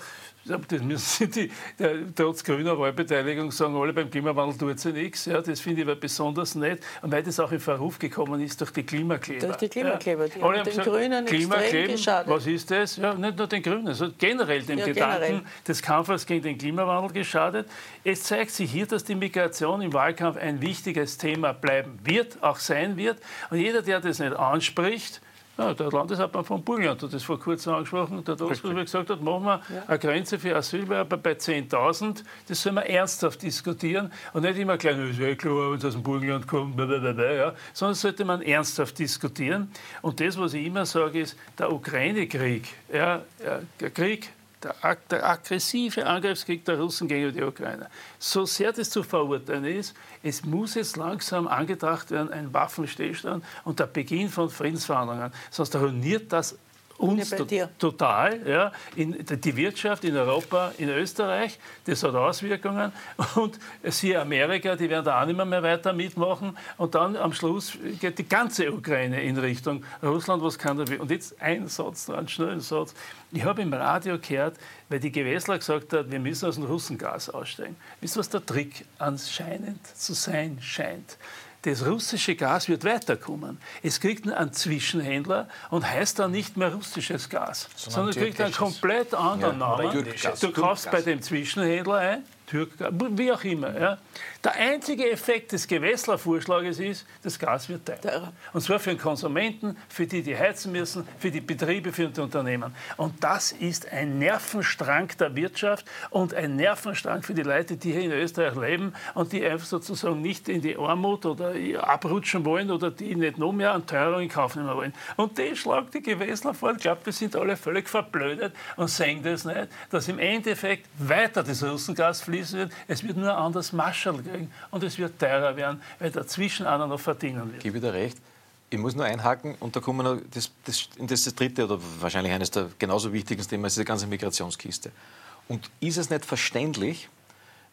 das müssen die, der, trotz grüner Wahlbeteiligung sagen alle, beim Klimawandel tut sie nichts. Ja, das finde ich aber besonders nett. Und weil das auch in Verruf gekommen ist durch die Klimakleber.
Durch die Klimakleber, die
Ja. Alle
haben den
gesagt,
Grünen
Klimakleben,
geschadet.
Was ist das? Ja, nicht nur den Grünen, sondern generell dem
Ja,
Gedanken
generell.
des Kampfes gegen den Klimawandel geschadet. Es zeigt sich hier, dass die Migration im Wahlkampf ein wichtiges Thema bleiben wird, auch sein wird. Und jeder, der das nicht anspricht, ja, der Landeshauptmann von Burgenland hat das vor kurzem angesprochen, der Dostrover gesagt hat, machen wir eine Grenze für Asylwerber bei 10.000. Das soll man ernsthaft diskutieren und nicht immer gleich, ist ja klar, wenn es aus dem Burgenland kommt, blablabla, ja, sondern das sollte man ernsthaft diskutieren. Und das, was ich immer sage, ist, der Ukraine-Krieg, ja, ja, der Krieg der, der aggressive Angriffskrieg der Russen gegen die Ukraine. So sehr das zu verurteilen ist, es muss jetzt langsam angedacht werden, ein Waffenstillstand und der Beginn von Friedensverhandlungen. Sonst ruiniert das uns
Ja,
total, ja, in die Wirtschaft in Europa, in Österreich, das hat Auswirkungen und siehe Amerika, die werden da auch nicht mehr, weiter mitmachen und dann am Schluss geht die ganze Ukraine in Richtung Russland, was kann da Und jetzt ein Satz, noch einen schnellen Satz. Ich habe im Radio gehört, weil die Gewessler gesagt hat, wir müssen aus dem Russengas aussteigen. Wisst ihr, was der Trick anscheinend zu sein scheint? Das russische Gas wird weiterkommen. Es kriegt einen Zwischenhändler und heißt dann nicht mehr russisches Gas, sondern, kriegt einen komplett anderen Namen.
Türkgas.
Du kaufst bei dem Zwischenhändler ein, Türkgas, wie auch immer. Ja. Der einzige Effekt des Gewässler-Vorschlages ist, das Gas wird teurer. Und zwar für den Konsumenten, für die, die heizen müssen, für die Betriebe, für die Unternehmen. Und das ist ein Nervenstrang der Wirtschaft und ein Nervenstrang für die Leute, die hier in Österreich leben und die einfach sozusagen nicht in die Armut oder abrutschen wollen oder die nicht noch mehr an Teuerung in Kauf nehmen wollen. Und das schlagt die Gewässler vor. Ich glaube, wir sind alle völlig verblödet und sehen das nicht, dass im Endeffekt weiter das Russengas fließen wird. Es wird nur anders Mascherl kriegen und es wird teurer werden, weil dazwischen einer noch verdienen wird.
gebe ich dir recht. Ich muss nur einhaken und da kommen wir noch, das, das, und das das dritte oder wahrscheinlich eines der genauso wichtigsten Themen, ist diese ganze Migrationskiste. Und ist es nicht verständlich,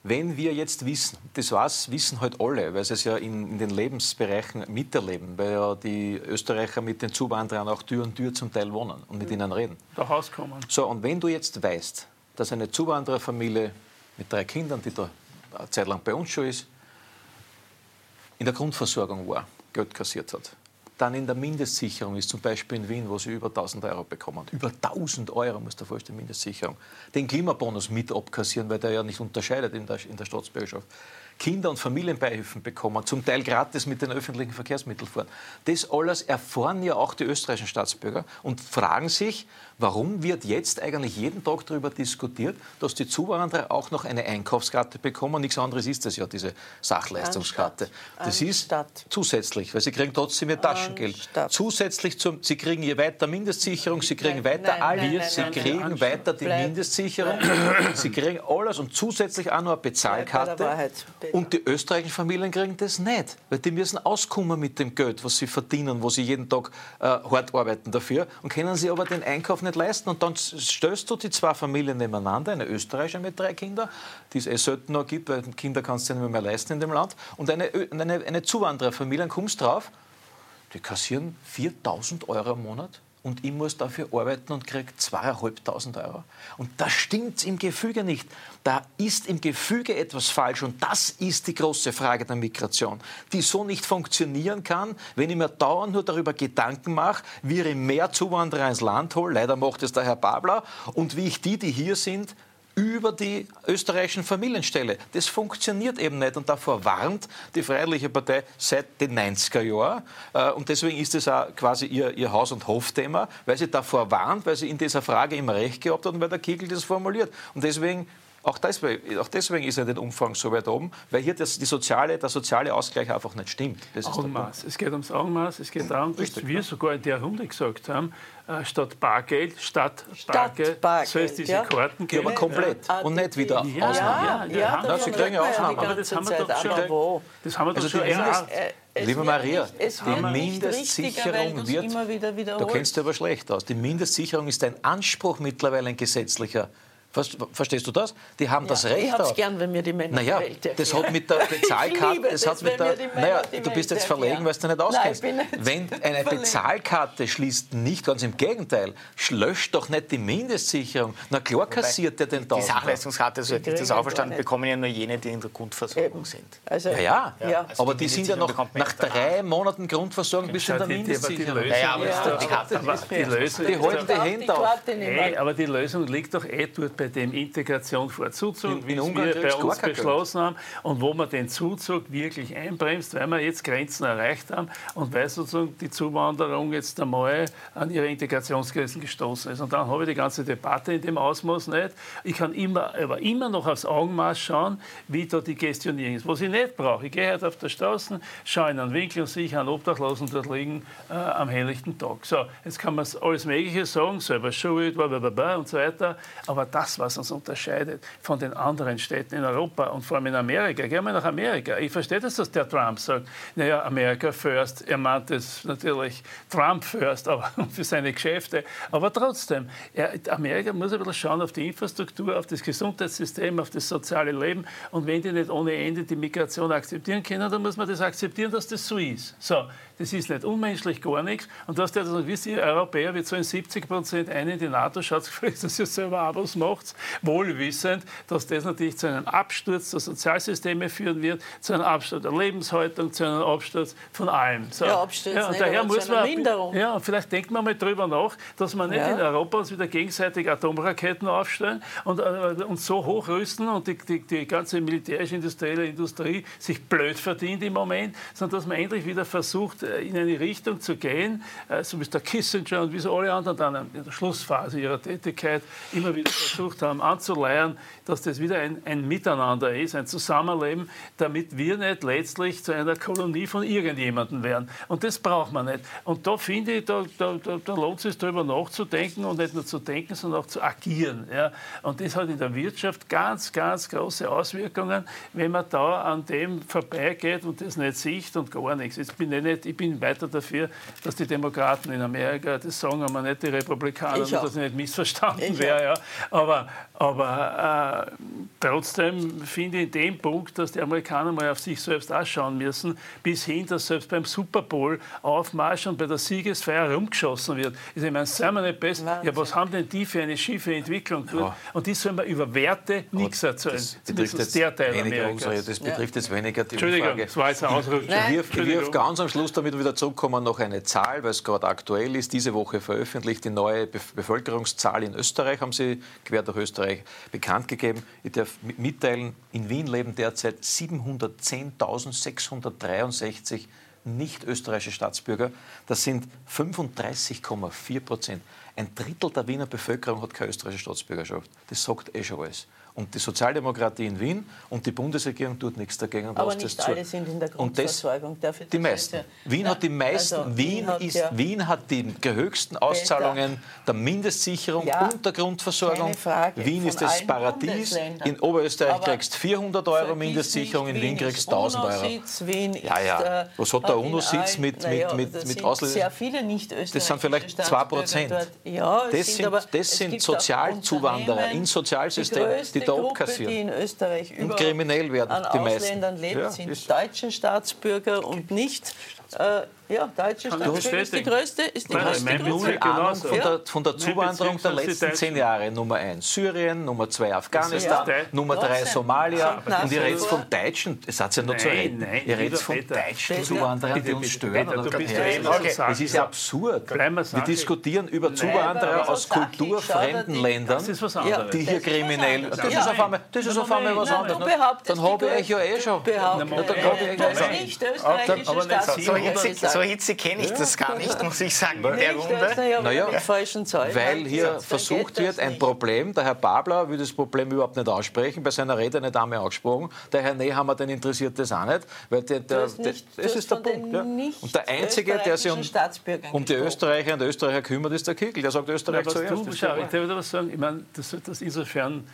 wenn wir jetzt wissen, das war's, wissen halt alle, weil sie es ja in, in den Lebensbereichen miterleben, weil ja die Österreicher mit den Zuwanderern auch Tür an Tür zum Teil wohnen und mit ihnen reden.
Da rauskommen.
So, und wenn du jetzt weißt, dass eine Zuwandererfamilie mit drei Kindern, die da eine Zeit lang bei uns schon ist, in der Grundversorgung war, Geld kassiert hat, dann in der Mindestsicherung ist, zum Beispiel in Wien, wo sie über 1000 Euro bekommen. Über 1000 Euro, muss der vorstellen, Mindestsicherung. Den Klimabonus mit abkassieren, weil der ja nicht unterscheidet in der, in der Staatsbürgerschaft. Kinder- und Familienbeihilfen bekommen, zum Teil gratis mit den öffentlichen Verkehrsmitteln fahren. Das alles erfahren ja auch die österreichischen Staatsbürger und fragen sich, warum wird jetzt eigentlich jeden Tag darüber diskutiert, dass die Zuwanderer auch noch eine Einkaufskarte bekommen. Nichts anderes ist das ja, diese Sachleistungskarte. Das ist
Anstatt.
zusätzlich, weil sie kriegen trotzdem ihr Taschengeld.
Anstatt.
Zusätzlich zum, sie kriegen je weiter Mindestsicherung, sie kriegen
Nein,
weiter all wir, sie
nein,
kriegen
nein,
weiter die
Bleib-
Mindestsicherung, sie kriegen alles und zusätzlich auch noch eine Bezahlkarte. Und die österreichischen Familien kriegen das nicht, weil die müssen auskommen mit dem Geld, was sie verdienen, wo sie jeden Tag äh, hart arbeiten dafür und können sich aber den Einkauf nicht leisten. Und dann stößt du die zwei Familien nebeneinander, eine österreichische mit drei Kindern, die es eh selten noch gibt, weil Kinder kannst du nicht mehr leisten in dem Land, und eine, eine, eine Zuwandererfamilie, dann kommst drauf, die kassieren 4000 Euro im Monat und ich muss dafür arbeiten und kriege 2.500 Euro. Und da stimmt im Gefüge nicht. Da ist im Gefüge etwas falsch und das ist die große Frage der Migration, die so nicht funktionieren kann, wenn ich mir dauernd nur darüber Gedanken mache, wie ich mehr Zuwanderer ins Land hole, leider macht es der Herr Babler, und wie ich die, die hier sind, über die österreichischen Familienställe. Das funktioniert eben nicht und davor warnt die Freiheitliche Partei seit den 90er Jahren. Äh, und deswegen ist das auch quasi ihr, ihr Haus- und Hofthema, weil sie davor warnt, weil sie in dieser Frage immer recht gehabt hat und weil der Kegel das formuliert. Und deswegen auch deswegen, auch deswegen ist er den Umfang so weit oben, weil hier das, die soziale, der soziale Ausgleich einfach nicht stimmt.
Das Augenmaß. Es geht ums Augenmaß. Es geht darum, dass wir sogar in der Runde gesagt haben, äh, statt Bargeld, statt, Bargeld, Bargeld soll es diese ja. Karten
geben. Ja, aber komplett ja. und nicht wieder
ja,
Ausnahmen.
Ja, ja, ja, Sie kriegen ja Ausnahmen. Aber das haben wir doch schon. Das haben wir doch also schon
Mindest, Liebe Maria, die Mindestsicherung wird, da kennst du aber schlecht aus, die Mindestsicherung ist ein Anspruch mittlerweile ein gesetzlicher. Verstehst du das? Die haben ja, das Recht. Ich
habe es gern, wenn mir die Männer
naja, das hat mit der Bezahlkarte, das hat mit der, naja, du bist jetzt verlegen, weil du nicht auskennst. Nein, nicht wenn eine verlegen. Bezahlkarte schließt nicht, ganz im Gegenteil, löscht doch nicht die Mindestsicherung. Na klar kassiert der den
Tausch. Die Sachleistungskarte, so hätte ich das auch verstanden, bekommen ja nur jene, die in der Grundversorgung sind.
Also, ja, ja, ja. Also aber die, die sind ja noch nach drei Monaten Grundversorgung bis in der Mindestsicherung.
Ja, aber die Lösung, die halten die Hände auf. Aber die Lösung liegt doch eh dort bei dem Integration vor Zuzug, wie wir bei uns beschlossen haben und wo man den Zuzug wirklich einbremst, weil wir jetzt Grenzen erreicht haben und weil sozusagen die Zuwanderung jetzt einmal an ihre Integrationsgrenzen gestoßen ist. Und dann habe ich die ganze Debatte in dem Ausmaß nicht. Ich kann immer, aber immer noch aufs Augenmaß schauen, wie da die Gestionierung ist. Was ich nicht brauche, ich gehe halt auf der Straße, schaue in einen Winkel und sehe einen Obdachlosen dort liegen äh, am helllichten Tag. So, jetzt kann man alles Mögliche sagen, selber schuld, bla, und so weiter, aber das das, was uns unterscheidet von den anderen Städten in Europa und vor allem in Amerika. Gehen wir nach Amerika. Ich verstehe das, dass der Trump sagt, naja, Amerika first. Er meint es natürlich Trump first, aber für seine Geschäfte. Aber trotzdem, er, Amerika muss ein bisschen schauen auf die Infrastruktur, auf das Gesundheitssystem, auf das soziale Leben. Und wenn die nicht ohne Ende die Migration akzeptieren können, dann muss man das akzeptieren, dass das so ist. So, das ist nicht unmenschlich, gar nichts. Und dass der sagt, wisst ihr, Europäer, wir zahlen 70 Prozent ein in die NATO, schaut gefälligst, dass ihr selber auch was macht, wohlwissend, dass das natürlich zu einem Absturz der Sozialsysteme führen wird, zu einem Absturz der Lebenshaltung, zu einem Absturz von allem.
So. Ja, Absturz ja, und nicht,
daher muss man, Minderung. Ja, vielleicht denkt man mal drüber nach, dass man nicht ja. in Europa uns wieder gegenseitig Atomraketen aufstellen und, äh, und so hochrüsten und die, die, die ganze militärisch-industrielle Industrie sich blöd verdient im Moment, sondern dass man endlich wieder versucht, in eine Richtung zu gehen, äh, so wie der Kissinger und wie so alle anderen dann in der Schlussphase ihrer Tätigkeit immer wieder versucht haben anzuleiern, dass das wieder ein, ein Miteinander ist, ein Zusammenleben, damit wir nicht letztlich zu einer Kolonie von irgendjemandem werden. Und das braucht man nicht. Und da finde ich, da, da, da lohnt es sich darüber nachzudenken und nicht nur zu denken, sondern auch zu agieren. Ja. Und das hat in der Wirtschaft ganz, ganz große Auswirkungen, wenn man da an dem vorbeigeht und das nicht sieht und gar nichts. Jetzt bin ich, nicht, ich bin weiter dafür, dass die Demokraten in Amerika das sagen, aber nicht die Republikaner, dass ich nicht missverstanden wäre. Ja. Aber, aber äh, trotzdem finde ich in dem Punkt, dass die Amerikaner mal auf sich selbst ausschauen müssen, bis hin, dass selbst beim Super Bowl Aufmarsch und bei der Siegesfeier rumgeschossen wird. Ich meine, seien wir nicht besser. Ja, was haben denn die für eine schiefe Entwicklung? Ja. Und die sollen wir über Werte nichts erzählen. Das
betrifft jetzt der Teil weniger unsere, das betrifft ja. jetzt weniger die
Entschuldigung, Umfrage. das war jetzt ein Ausrutscher.
Ich wirf ganz am Schluss, damit wir wieder zurückkommen, noch eine Zahl, weil es gerade aktuell ist. Diese Woche veröffentlicht die neue Bevölkerungszahl in Österreich, haben Sie quer durch Österreich bekannt gegeben. Ich darf mitteilen, in Wien leben derzeit 710.663 nicht österreichische Staatsbürger. Das sind 35,4 Prozent. Ein Drittel der Wiener Bevölkerung hat keine österreichische Staatsbürgerschaft. Das sagt eh schon alles. Und die Sozialdemokratie in Wien und die Bundesregierung tut nichts dagegen. Und
Aber nicht
das zu.
alle sind in der
Und das-
Grundversorgung. Ich
Die
das
meisten. Wien
Ja,
hat die meisten.
also,
Wien,
hat
ist,
ja-
Wien hat die höchsten Auszahlungen der Mindestsicherung
Ja,
und der Grundversorgung. Wien
von
ist das Paradies. In Oberösterreich
Aber
kriegst du 400 Euro Mindestsicherung, in Wien kriegst
ist
du 1000 Euro.
Wien
Ja, ja.
äh,
Was hat der
in
UNO-Sitz mit-
naja,
mit- mit Ausländern?
sehr viele nicht österreichische
Das sind vielleicht
Staatsbürger
2%.
dort. Ja,
Das sind,
aber,
das sind Sozialzuwanderer
Unternehmen,
ins Sozialsystem,
die,
da
Gruppe, die in Österreich
Und
überhaupt
kriminell werden,
an
die meisten.
Ausländern lebt,
Ja,
sind deutsche Staatsbürger und nicht äh, ja, deutsche Staatsbürger ist die größte, ist die
Nein,
größte
mein Bezirk
Ahnung von
Ja.
der, von der Zuwanderung der letzten zehn Jahre. Nummer eins Syrien, Nummer zwei Afghanistan,
Ja.
Nummer drei. Somalia. Und ihr redet von Deutschen, es hat ja nur zu reden.
nein,
ihr redet von deutschen Zuwanderern, die uns stören.
Ja so
ist- ja absurd.
Wir
diskutieren über Zuwanderer aus kulturfremden
er
Ländern,
Ja,
die hier kriminell. Das ist
Ja.
auf einmal, das ist auf einmal was anderes.
behauptest,
Dann habe ich ja eh schon. dann glaube ich,
österreichische
So, so,
Staatsbürger
hitzig,
sind.
So hitzig kenne ich das gar nicht, muss ich sagen, in der Runde.
ja
Naja, Weil hier versucht wird, ein
nicht.
Problem, der Herr Babler will das Problem überhaupt nicht aussprechen, bei seiner Rede eine Dame angesprochen, der Herr Nehammer, den interessiert das auch nicht, weil der, der, der,
nicht-
das ist der Punkt. Ja. Und der Einzige, der sich um, um die. Österreicher und Österreicher kümmert, ist der Kickel. Der sagt
Ja,
Österreich
was
zuerst.
du, schau, ich darf dir was sagen. Ich meine, das, das insofern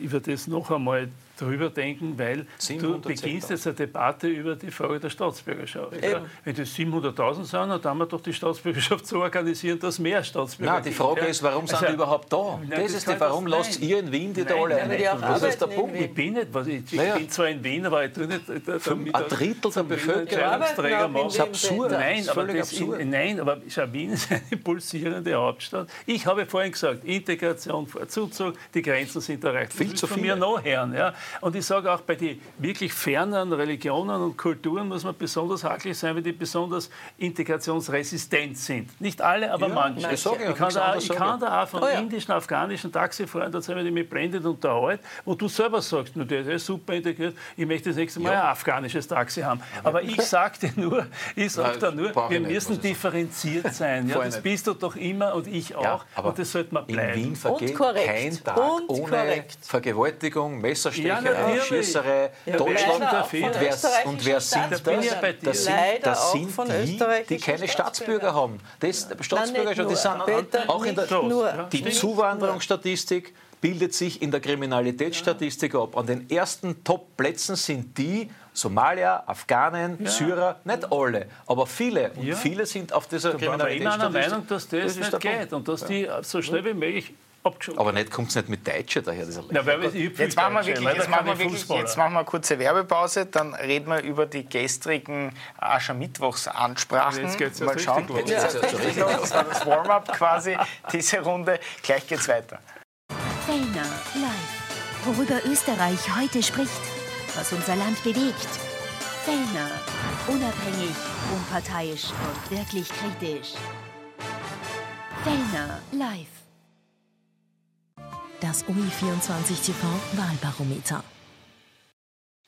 über das noch einmal drüber denken, weil du
710.000.
beginnst jetzt eine Debatte über die Frage der Staatsbürgerschaft. Ja, wenn das 700.000 sind, dann haben wir doch die Staatsbürgerschaft so organisieren, dass mehr Staatsbürger
Nein, die Frage
gibt,
ist, warum sind
Also,
die überhaupt da?
Nein,
das
das
ist die, warum
das-
lasst
nein.
ihr in Wien die da
Nein,
alle
nein,
weil die
ein?
auch
Das ist der Punkt.
Ich bin nicht, was ich, ich
Naja.
bin zwar in Wien, aber ich tue nicht damit
Ein Drittel der Bevölkerung
machen.
Wien,
absurd.
Nein,
ist
aber, das
absurd.
in, nein, aber schau, Wien ist eine pulsierende Hauptstadt. Ich habe vorhin gesagt, Integration vor Zuzug, die Grenzen sind erreicht.
Viel
Das
zu
ist von mir noch hören. Ja? Und ich sage auch, bei den wirklich fernen Religionen und Kulturen muss man besonders hakelig sein, weil die besonders integrationsresistent sind. Nicht alle, aber
Ja,
manche.
nein, ich ja,
ich, kann da, ich kann
ich.
da auch von
Oh ja.
indischen, afghanischen Taxifahrern, da sind wir mit blendet unterhalten, wo du selber sagst, nur der ist super integriert, ich möchte das nächste Mal ein afghanisches Taxi haben. Aber ich sagte nur, ich sage da nur,
ich
wir
nicht,
müssen
ich
differenziert sein. Ja, das
nicht.
bist du doch immer und ich auch.
Ja, aber
und das sollte man
in
bleiben.
Wien vergeht
korrekt.
kein Tag
Und
ohne
korrekt.
Vergewaltigung,
Ja.
Schießerei,
Ja, von
Und wer, und wer sind
Da bin ich
das?
bei dir.
Das sind, das sind
von
die, die keine Staatsbürger haben. Das, Staatsbürgerschaft, die
nicht
sind
nur, Peter,
auch in der,
nur.
die Zuwanderungsstatistik bildet sich in der Kriminalitätsstatistik ab. An den ersten Top-Plätzen sind die Somalier, Afghanen, Syrer, nicht alle, aber viele. Und
Ja.
viele sind auf dieser
Da waren wir immer einer
Kriminalitätsstatistik.
Meinung, dass das,
ist
nicht geht und dass die so schnell wie möglich abgeschoben
Aber nicht kommt es nicht mit Deutschen daher, dieser
Na, weil wir- ich
Jetzt machen wir wirklich, jetzt machen wir wirklich jetzt machen wir eine kurze Werbepause, dann reden wir über die gestrigen Aschermittwochsansprachen.
Jetzt geht's
Mal schauen.
los.
Los. Das war das Warm-up quasi, diese Runde. Gleich geht's weiter.
Fellner live. Worüber Österreich heute spricht, was unser Land bewegt. Fellner. Unabhängig, unparteiisch und wirklich kritisch. Fellner live.
Das OI24 TV Wahlbarometer.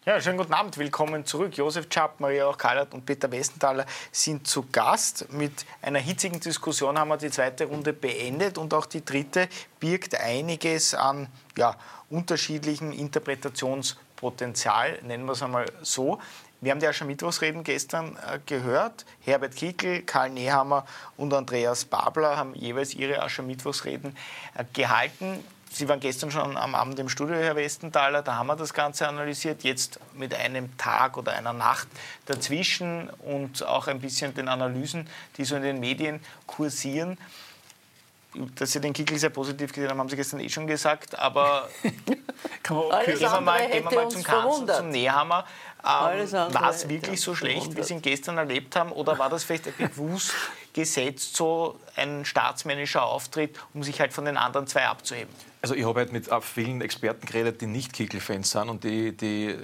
Ja, schönen guten Abend, willkommen zurück. Josef Schapp, Maria Rauch-Kallert und Peter Westenthaler sind zu Gast. Mit einer hitzigen Diskussion haben wir die zweite Runde beendet und auch die dritte birgt einiges an ja, unterschiedlichen Interpretationspotenzial, nennen wir es einmal so. Wir haben die Aschermittwochsreden gestern äh, gehört. Herbert Kickl, Karl Nehammer und Andreas Babler haben jeweils ihre Aschermittwochsreden äh, gehalten. Sie waren gestern schon am Abend im Studio, Herr Westenthaler, da haben wir das Ganze analysiert. Jetzt mit einem Tag oder einer Nacht dazwischen und auch ein bisschen den Analysen, die so in den Medien kursieren. Dass Sie den Kickel sehr positiv gesehen haben, haben Sie gestern eh schon gesagt, aber
Kann man
Alles
gehen wir mal, gehen wir mal zum Kanzler, zum Nehammer. Ähm, war es wirklich so schlecht, wie. Sie ihn gestern erlebt haben, oder war das vielleicht bewusst gesetzt, so ein staatsmännischer Auftritt, um sich halt von den anderen zwei abzuheben?
Also ich habe halt mit vielen Experten geredet, die nicht Kickl-Fans sind und die, die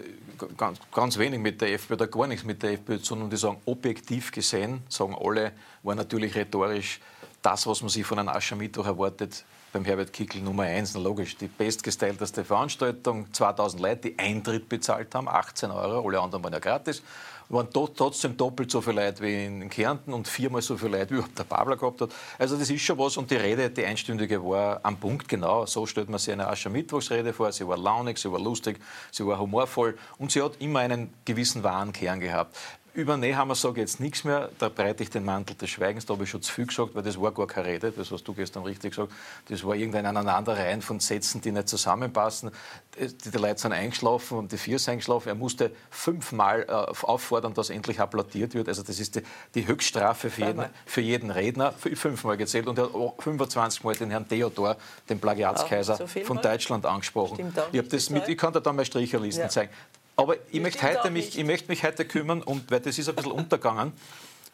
ganz, ganz wenig mit der FPÖ oder gar nichts mit der FPÖ tun und die sagen, objektiv gesehen, sagen alle, war natürlich rhetorisch das, was man sich von einem Aschermittwoch erwartet, beim Herbert Kickl Nummer eins, logisch, die bestgestylteste Veranstaltung, 2000 Leute, die Eintritt bezahlt haben, 18 Euro, alle anderen waren ja gratis waren trotzdem doppelt so viele Leute wie in Kärnten und viermal so viele Leute, wie überhaupt der Babler gehabt hat. Also das ist schon was. Und die Rede, die einstündige, war am Punkt genau. So stellt man sich eine Aschermittwochsrede vor. Sie war launig, sie war lustig, sie war humorvoll und sie hat immer einen gewissen wahren Kern gehabt. Über Nehammer sage ich jetzt nichts mehr, da breite ich den Mantel des Schweigens, da habe ich schon zu viel gesagt, weil das war gar keine Rede, das hast du gestern richtig gesagt, das war irgendein Aneinanderreihen von Sätzen, die nicht zusammenpassen. Die, die Leute sind eingeschlafen und die vier sind eingeschlafen. Er musste fünfmal äh, auffordern, dass endlich applaudiert wird. Also das ist die, die Höchststrafe für jeden, für jeden, Redner, fünfmal gezählt. Und er hat 25 Mal den Herrn Theodor, den Plagiatskaiser so von Deutschland angesprochen. Ich, das mit, ich kann da dann mal Stricherlisten ja. zeigen. Aber ich möchte, heute mich, ich möchte mich heute kümmern, und, weil das ist ein bisschen untergegangen.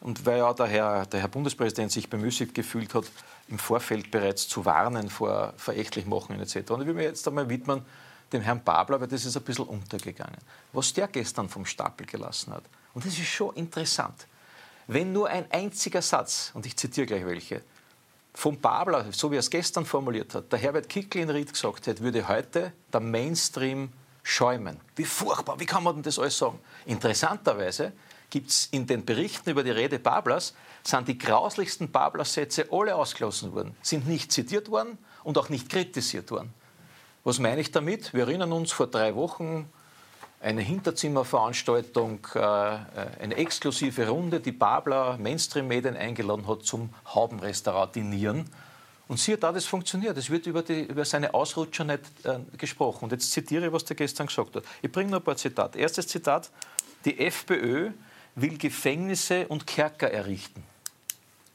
Und weil ja der Herr, der Herr Bundespräsident sich bemüßigt gefühlt hat, im Vorfeld bereits zu warnen vor Verächtlichmachungen etc. Und ich will mir jetzt einmal widmen dem Herrn Babler, weil das ist ein bisschen untergegangen. Was der gestern vom Stapel gelassen hat. Und das ist schon interessant. Wenn nur ein einziger Satz, und ich zitiere gleich welche, vom Babler, so wie er es gestern formuliert hat, der Herbert Kickl in Ried gesagt hätte, würde heute der Mainstream schäumen. Wie furchtbar, wie kann man denn das alles sagen? Interessanterweise gibt es in den Berichten über die Rede Bablers, sind die grauslichsten Babler-Sätze alle ausgelassen worden, sind nicht zitiert worden und auch nicht kritisiert worden. Was meine ich damit? Wir erinnern uns vor drei Wochen eine Hinterzimmerveranstaltung, äh, eine exklusive Runde, die Babler Mainstream-Medien eingeladen hat zum Haubenrestaurant dinieren. Und siehe da, das funktioniert. Es wird über, die, über seine Ausrutscher nicht äh, gesprochen. Und jetzt zitiere ich, was der gestern gesagt hat. Ich bringe noch ein paar Zitate. Erstes Zitat. Die FPÖ will Gefängnisse und Kerker errichten.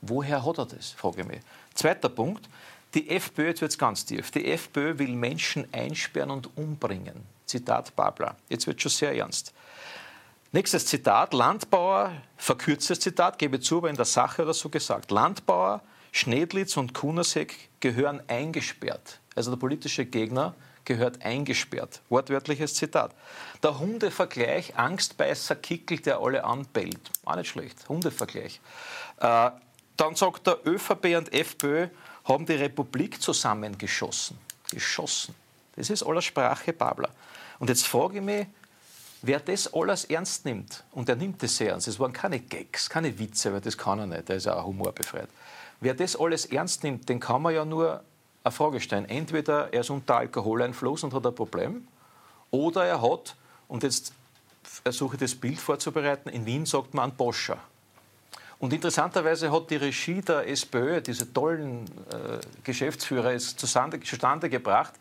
Woher hat er das, frage ich mich. Zweiter Punkt. Die FPÖ, jetzt wird es ganz tief, die FPÖ will Menschen einsperren und umbringen. Zitat Babler. Jetzt wird schon sehr ernst. Nächstes Zitat. Landbauer, verkürztes Zitat, gebe zu, aber in der Sache oder so gesagt. Landbauer Schnedlitz und Kunasek gehören eingesperrt. Also der politische Gegner gehört eingesperrt. Wortwörtliches Zitat. Der Hundevergleich, Angstbeißer Kickel, der alle anbellt. Auch nicht schlecht. Hundevergleich. Äh, dann sagt der ÖVP und FPÖ haben die Republik zusammengeschossen. Geschossen. Das ist aller Sprache Babler. Und jetzt frage ich mich, wer das alles ernst nimmt, und er nimmt das sehr ernst, es waren keine Gags, keine Witze, weil das kann er nicht, der ist auch humorbefreit. Wer das alles ernst nimmt, den kann man ja nur eine Frage stellen. Entweder er ist unter Alkoholeinfluss und hat ein Problem, oder er hat, und jetzt versuche ich das Bild vorzubereiten, in Wien sagt man einen Boscher. Und interessanterweise hat die Regie der SPÖ, diese tollen äh, Geschäftsführer, es zustande, gebracht,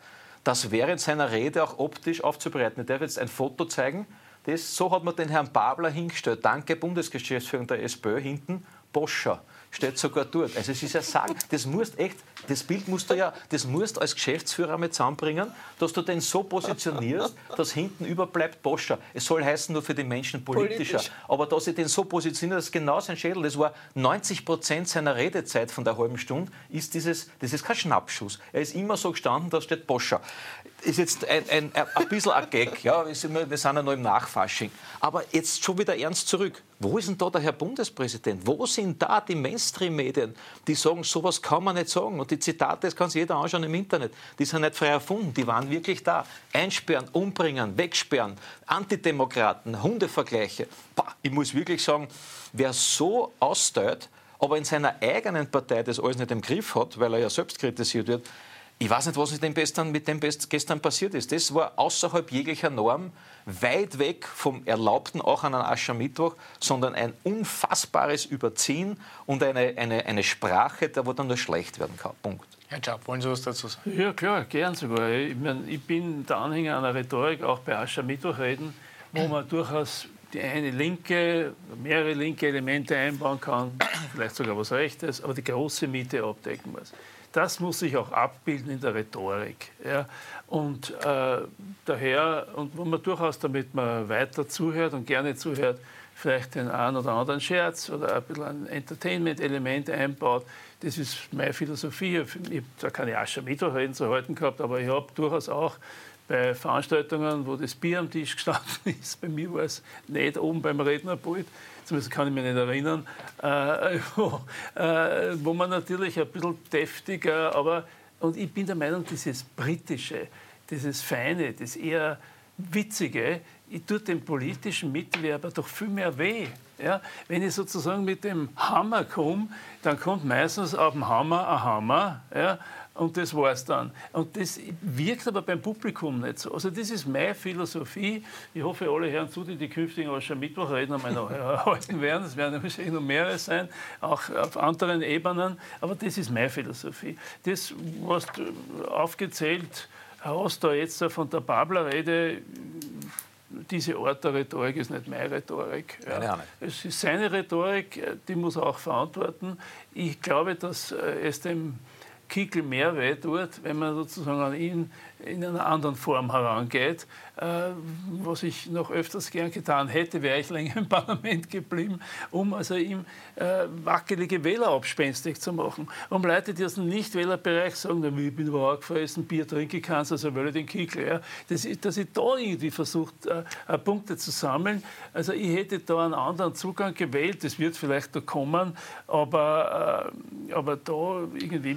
das während seiner Rede auch optisch aufzubereiten. Ich darf jetzt ein Foto zeigen. Das, so hat man den Herrn Babler hingestellt. Danke, Bundesgeschäftsführung der SPÖ hinten, Boscher steht sogar dort. Also es ist ja sagen, das musst echt, das Bild musst du ja, das musst als Geschäftsführer mit zusammenbringen, dass du den so positionierst, dass hinten überbleibt Boscher. Es soll heißen nur für die Menschen politischer. Politisch. Aber dass ich den so positioniert, das ist genau sein Schädel. Das war 90 Prozent seiner Redezeit von der halben Stunde, ist dieses, das ist kein Schnappschuss. Er ist immer so gestanden, da steht Boscher. Ist jetzt ein, ein, ein bisschen ein Gag, ja, wir sind ja noch im Nachfasching. Aber jetzt schon wieder ernst zurück. Wo ist denn da der Herr Bundespräsident? Wo sind da die Mainstream-Medien, die sagen, sowas kann man nicht sagen? Und die Zitate, das kann sich jeder anschauen im Internet, die sind nicht frei erfunden, die waren wirklich da. Einsperren, umbringen, wegsperren, Antidemokraten, Hundevergleiche. Bah, ich muss wirklich sagen, wer so austeilt, aber in seiner eigenen Partei das alles nicht im Griff hat, weil er ja selbst kritisiert wird, ich weiß nicht, was mit dem, gestern, mit dem gestern passiert ist. Das war außerhalb jeglicher Norm, weit weg vom Erlaubten, auch an einem Aschermittwoch, sondern ein unfassbares Überziehen und eine, eine, eine Sprache, wo dann nur schlecht werden kann. Punkt.
Herr Schaub, wollen Sie was dazu sagen?
Ja, klar, gern sogar. Ich, mein, ich bin der Anhänger einer Rhetorik, auch bei Aschermittwochreden, wo man durchaus die eine linke, mehrere linke Elemente einbauen kann, vielleicht sogar was Rechtes, aber die große Miete abdecken muss das muss sich auch abbilden in der Rhetorik. Ja. Und äh, daher, und wo man durchaus, damit man weiter zuhört und gerne zuhört, vielleicht den einen oder anderen Scherz oder ein bisschen ein Entertainment-Element einbaut. Das ist meine Philosophie. Ich habe da keine Aschermittwochreden zu halten gehabt, aber ich habe durchaus auch bei Veranstaltungen, wo das Bier am Tisch gestanden ist, bei mir war es nicht oben beim Rednerpult, zumindest kann ich mich nicht erinnern, äh, wo, äh, wo, man natürlich ein bisschen deftiger, aber und ich bin der Meinung, dieses britische, dieses feine, das eher witzige, ich tue dem politischen Mitbewerber doch viel mehr weh. Ja? Wenn ich sozusagen mit dem Hammer komme, dann kommt meistens auf dem Hammer ein Hammer. Ja? Und das war es dann. Und das wirkt aber beim Publikum nicht so. Also das ist meine Philosophie. Ich hoffe, alle Herren zu, die die künftigen Aschermittwochredner einmal noch erhalten werden. Es werden wahrscheinlich noch mehrere sein, auch auf anderen Ebenen. Aber das ist meine Philosophie. Das, was du aufgezählt hast, da jetzt von der Babler-Rede, diese Art der Rhetorik ist nicht meine Rhetorik. Ja. Es ist seine Rhetorik, die muss er auch verantworten. Ich glaube, dass äh, es dem Kickel mehr tut, wenn man sozusagen an ihn in einer anderen Form herangeht. Äh, was ich noch öfters gern getan hätte, wäre ich länger im Parlament geblieben, um also ihm äh, wackelige Wähler abspenstig zu machen. Um Leute, die aus dem Nicht-Wählerbereich sagen, ich bin aber auch gefressen, Bier trinken kannst, also will ich den Kickel. Ja. Ich, dass ich da irgendwie versucht, äh, Punkte zu sammeln. Also ich hätte da einen anderen Zugang gewählt, das wird vielleicht da kommen, aber, aber da irgendwie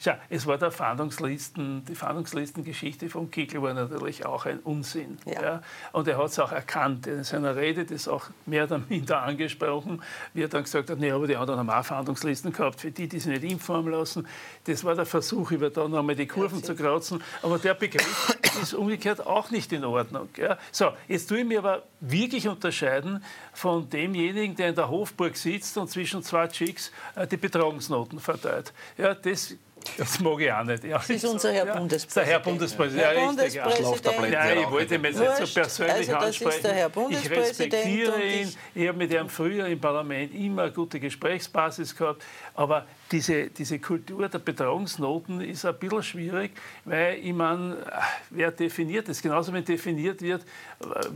Schau, es war der Fahndungslisten, die Fahndungslistengeschichte von Kickel war natürlich auch ein Unsinn. Ja. ja. Und er hat es auch erkannt. In seiner Rede das auch mehr oder minder angesprochen, wie er dann gesagt hat, nee, aber die anderen haben auch Fahndungslisten gehabt, für die, die sich nicht impfen haben lassen. Das war der Versuch, über da nochmal die Kurven ja, zu krauzen. Aber der Begriff ist umgekehrt auch nicht in Ordnung. Ja. So, jetzt tue ich mir aber wirklich unterscheiden von demjenigen, der in der Hofburg sitzt und zwischen zwei Chicks äh, die Betragungsnoten verteilt. Ja, das das mag ich auch nicht. Ja,
das ist unser Herr ja, Bundespräsident.
Der Herr Bundespräsident.
Herr Bundespräsident.
Nein, ich wollte ihn jetzt nicht so persönlich
also
ansprechen.
Ist der Herr
ich respektiere ihn. Ich, ich habe mit ihm früher im Parlament immer eine gute Gesprächsbasis gehabt. Aber diese, diese Kultur der Betreuungsnoten ist ein bisschen schwierig, weil ich meine, wer definiert das? Genauso wenn definiert wird,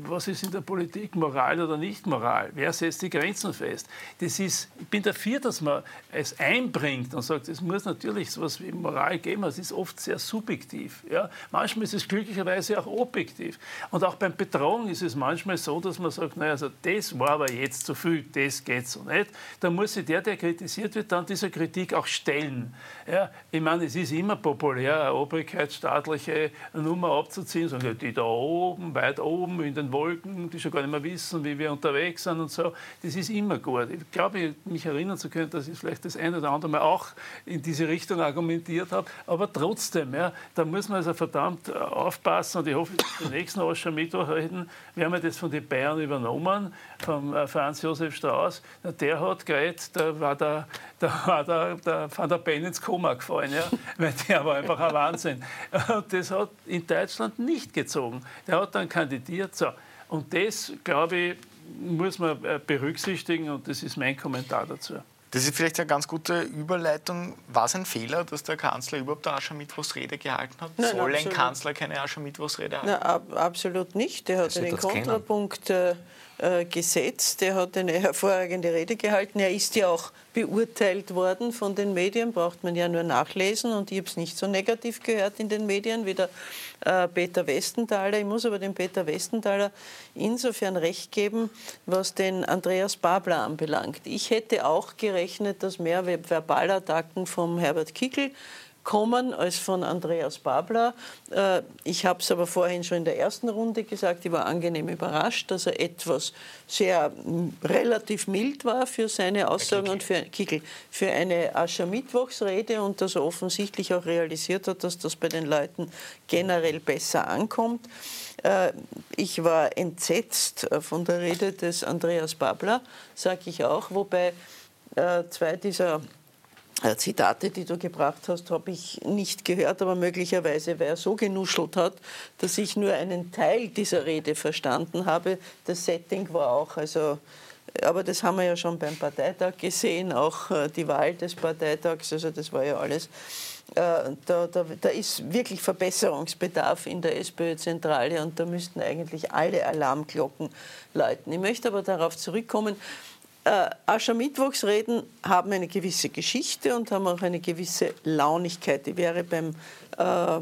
was ist in der Politik Moral oder nicht Moral? Wer setzt die Grenzen fest? Das ist, ich bin dafür, dass man es einbringt und sagt, es muss natürlich so etwas wie Moral geben, es ist oft sehr subjektiv. Ja? Manchmal ist es glücklicherweise auch objektiv. Und auch beim Betrauen ist es manchmal so, dass man sagt, naja, also das war aber jetzt zu viel, das geht so nicht. Da muss sich der, der kritisiert wird, dann dieser Kritik auch stellen. Ja, ich meine, es ist immer populär, eine obrigkeitsstaatliche Nummer abzuziehen, sagen, die da oben, weit oben in den Wolken, die schon gar nicht mehr wissen, wie wir unterwegs sind und so. Das ist immer gut. Ich glaube, mich erinnern zu können, dass ich vielleicht das eine oder andere Mal auch in diese Richtung argumentiert habe. Aber trotzdem, ja, da muss man also verdammt aufpassen und ich hoffe, die nächsten Aschermittwoch reden, wir haben das von den Bayern übernommen, vom äh, Franz Josef Strauß. Der hat geredet, da war der da war der, der Van der Bellen ins Koma gefallen, ja? weil der war einfach ein Wahnsinn. Und das hat in Deutschland nicht gezogen. Der hat dann kandidiert. So. Und das, glaube ich, muss man äh, berücksichtigen und das ist mein Kommentar dazu.
Das ist vielleicht eine ganz gute Überleitung. War es ein Fehler, dass der Kanzler überhaupt eine Aschermittwochsrede gehalten hat? Nein, Soll absolut. ein Kanzler keine Aschermittwochsrede halten?
Nein, ab, absolut nicht. Der hat den Kontrapunkt äh, äh, gesetzt. Er hat eine hervorragende Rede gehalten. Er ist ja auch beurteilt worden von den Medien, braucht man ja nur nachlesen. Und ich habe es nicht so negativ gehört in den Medien wie der äh, Peter Westenthaler. Ich muss aber dem Peter Westenthaler insofern recht geben, was den Andreas Babler anbelangt. Ich hätte auch gerechnet, dass mehr Verbalattacken vom Herbert Kickel kommen als von Andreas Babler. Äh, ich habe es aber vorhin schon in der ersten Runde gesagt, ich war angenehm überrascht, dass er etwas sehr relativ mild war für seine Aussagen und für Kickel, für eine Aschermittwochsrede und dass er offensichtlich auch realisiert hat, dass das bei den Leuten generell besser ankommt. Äh, ich war entsetzt äh, von der Rede des Andreas Babler, sage ich auch, wobei zwei dieser Zitate, die du gebracht hast, habe ich nicht gehört, aber möglicherweise, weil er so genuschelt hat, dass ich nur einen Teil dieser Rede verstanden habe. Das Setting war auch, also, aber das haben wir ja schon beim Parteitag gesehen, auch äh, die Wahl des Parteitags, also das war ja alles. Äh, da, da, da ist wirklich Verbesserungsbedarf in der SPÖ-Zentrale und da müssten eigentlich alle Alarmglocken läuten. Ich möchte aber darauf zurückkommen, äh, Aschermittwochsreden haben eine gewisse Geschichte und haben auch eine gewisse Launigkeit. Die wäre beim, äh,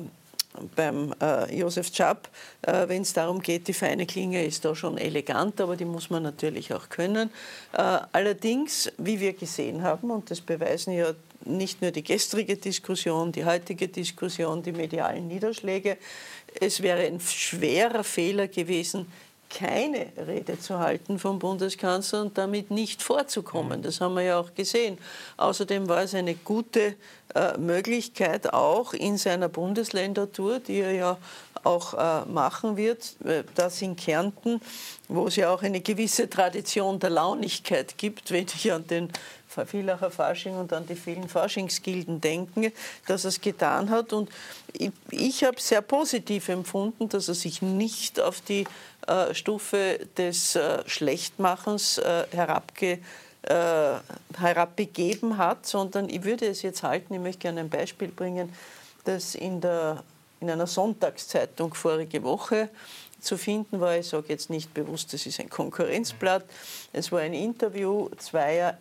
beim äh, Josef Czap, äh, wenn es darum geht, die feine Klinge ist da schon elegant, aber die muss man natürlich auch können. Äh, allerdings, wie wir gesehen haben, und das beweisen ja nicht nur die gestrige Diskussion, die heutige Diskussion, die medialen Niederschläge. Es wäre ein schwerer Fehler gewesen, keine Rede zu halten vom Bundeskanzler und damit nicht vorzukommen. Das haben wir ja auch gesehen. Außerdem war es eine gute äh, Möglichkeit, auch in seiner Bundesländertour, die er ja auch äh, machen wird, äh, das in Kärnten, wo es ja auch eine gewisse Tradition der Launigkeit gibt, wenn ich an den Vielacher Fasching und an die vielen Faschingsgilden denken, dass er es getan hat. Und ich, ich habe sehr positiv empfunden, dass er sich nicht auf die Stufe des äh, Schlechtmachens äh, herabge, äh, herabbegeben hat, sondern ich würde es jetzt halten, ich möchte gerne ein Beispiel bringen, das in, der, in einer Sonntagszeitung vorige Woche zu finden war. Ich sage jetzt nicht bewusst, das ist ein Konkurrenzblatt. Es war ein Interview zweier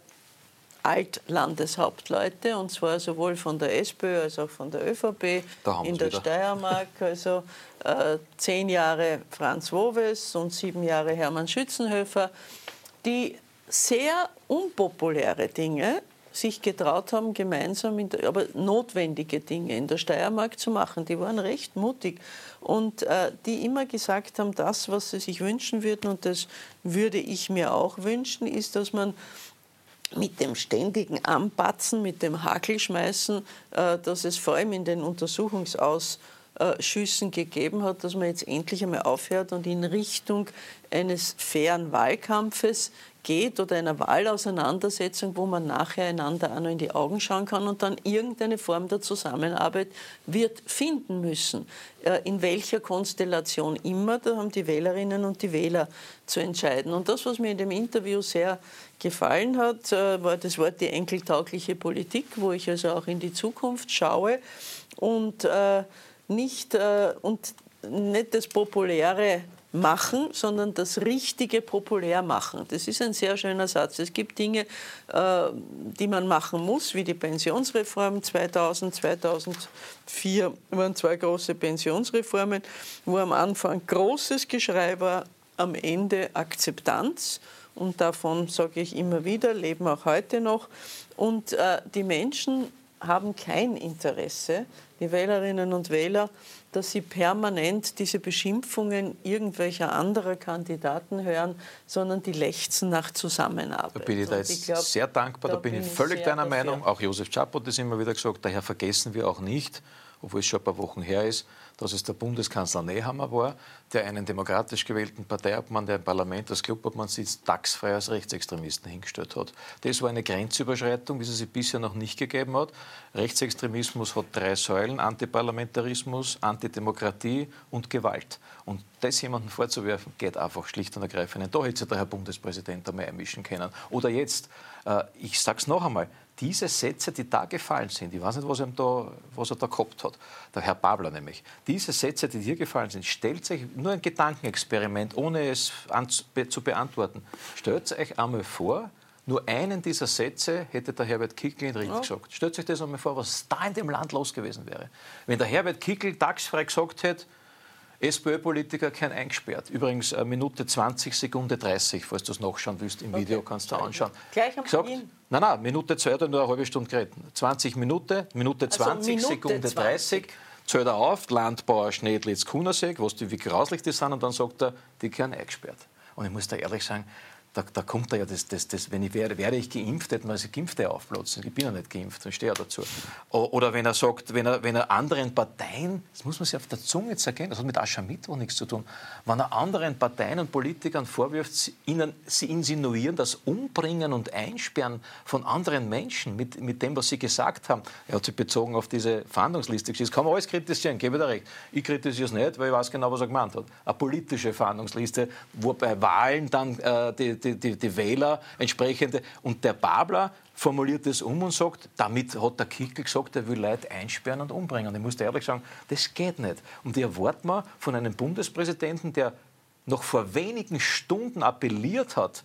Altlandeshauptleute, und zwar sowohl von der SPÖ als auch von der ÖVP in der wieder. Steiermark. Also äh, zehn Jahre Franz Woves und sieben Jahre Hermann Schützenhöfer, die sehr unpopuläre Dinge sich getraut haben, gemeinsam, der, aber notwendige Dinge in der Steiermark zu machen. Die waren recht mutig und äh, die immer gesagt haben, das, was sie sich wünschen würden, und das würde ich mir auch wünschen, ist, dass man mit dem ständigen Anpatzen, mit dem Hakelschmeißen, äh, dass es vor allem in den Untersuchungsausschüssen gegeben hat, dass man jetzt endlich einmal aufhört und in Richtung eines fairen Wahlkampfes geht oder einer Wahlauseinandersetzung, wo man nachher einander auch noch in die Augen schauen kann und dann irgendeine Form der Zusammenarbeit wird finden müssen. Äh, in welcher Konstellation immer, da haben die Wählerinnen und die Wähler zu entscheiden. Und das, was mir in dem Interview sehr gefallen hat, äh, war das Wort die enkeltaugliche Politik, wo ich also auch in die Zukunft schaue und äh, nicht, und nicht das populäre machen, sondern das Richtige populär machen. Das ist ein sehr schöner Satz. Es gibt Dinge, äh, die man machen muss, wie die Pensionsreform 2000, 2004 waren zwei große Pensionsreformen, wo am Anfang großes Geschrei war, am Ende Akzeptanz. Und davon sage ich immer wieder, leben auch heute noch. Und äh, die Menschen haben kein Interesse, die Wählerinnen und Wähler, dass sie permanent diese Beschimpfungen irgendwelcher anderer Kandidaten hören, sondern die lechzen nach Zusammenarbeit.
Da bin ich da jetzt glaub, sehr dankbar, da, da bin ich völlig deiner dafür. Meinung. Auch Josef Czapo hat das immer wieder gesagt, daher vergessen wir auch nicht, obwohl es schon ein paar Wochen her ist, dass es der Bundeskanzler Nehammer war, der einen demokratisch gewählten Parteiobmann, der im Parlament als Clubobmann sitzt, taxfrei als Rechtsextremisten hingestellt hat. Das war eine Grenzüberschreitung, wie sie sie bisher noch nicht gegeben hat. Rechtsextremismus hat drei Säulen, Antiparlamentarismus, Antidemokratie und Gewalt. Und das jemandem vorzuwerfen, geht einfach schlicht und ergreifend. Da hätte sich der Herr Bundespräsident einmal einmischen können. Oder jetzt, äh, ich sage es noch einmal, diese Sätze, die da gefallen sind, ich weiß nicht, was er da, was er da gehabt hat, der Herr Babler nämlich, diese Sätze, die hier gefallen sind, stellt sich nur ein Gedankenexperiment, ohne es zu beantworten. Stellt euch einmal vor, nur einen dieser Sätze hätte der Herbert Kickl in Ried oh. gesagt. Stellt euch das einmal vor, was da in dem Land los gewesen wäre. Wenn der Herbert Kickl tagsfrei gesagt hätte, SPÖ-Politiker kein eingesperrt. Übrigens äh, Minute 20, Sekunde 30, falls du es nachschauen willst im Video, okay. kannst du anschauen.
Gleich am Gesagt, Beginn?
Nein, nein, Minute 2 hat nur eine halbe Stunde geredet. 20 Minuten, Minute 20, also Minute Sekunde 20. 30, zählt er auf, Landbauer Schnedlitz, Kunersee, was die, wie grauslich die sind, und dann sagt er, die können eingesperrt. Und ich muss da ehrlich sagen, da, da, kommt da ja das, das, das, wenn ich wäre, wäre ich geimpft, hätten wir sie Geimpfte aufplatzen. Ich bin ja nicht geimpft, ich stehe ja dazu. Oder wenn er sagt, wenn er, wenn er anderen Parteien, das muss man sich auf der Zunge zergehen, das hat mit Aschermittwoch nichts zu tun, wenn er anderen Parteien und Politikern vorwirft, ihnen, sie insinuieren, das Umbringen und Einsperren von anderen Menschen mit, mit dem, was sie gesagt haben. Er hat sich bezogen auf diese Fahndungsliste Das kann man alles kritisieren, gebe da recht. Ich kritisiere es nicht, weil ich weiß genau, was er gemeint hat. Eine politische Fahndungsliste, wo bei Wahlen dann äh, die die, die, die Wähler entsprechende. Und der Babler formuliert es um und sagt, damit hat der Kickel gesagt, er will Leute einsperren und umbringen. Und ich muss ehrlich sagen, das geht nicht. Und die erwarten wir von einem Bundespräsidenten, der noch vor wenigen Stunden appelliert hat,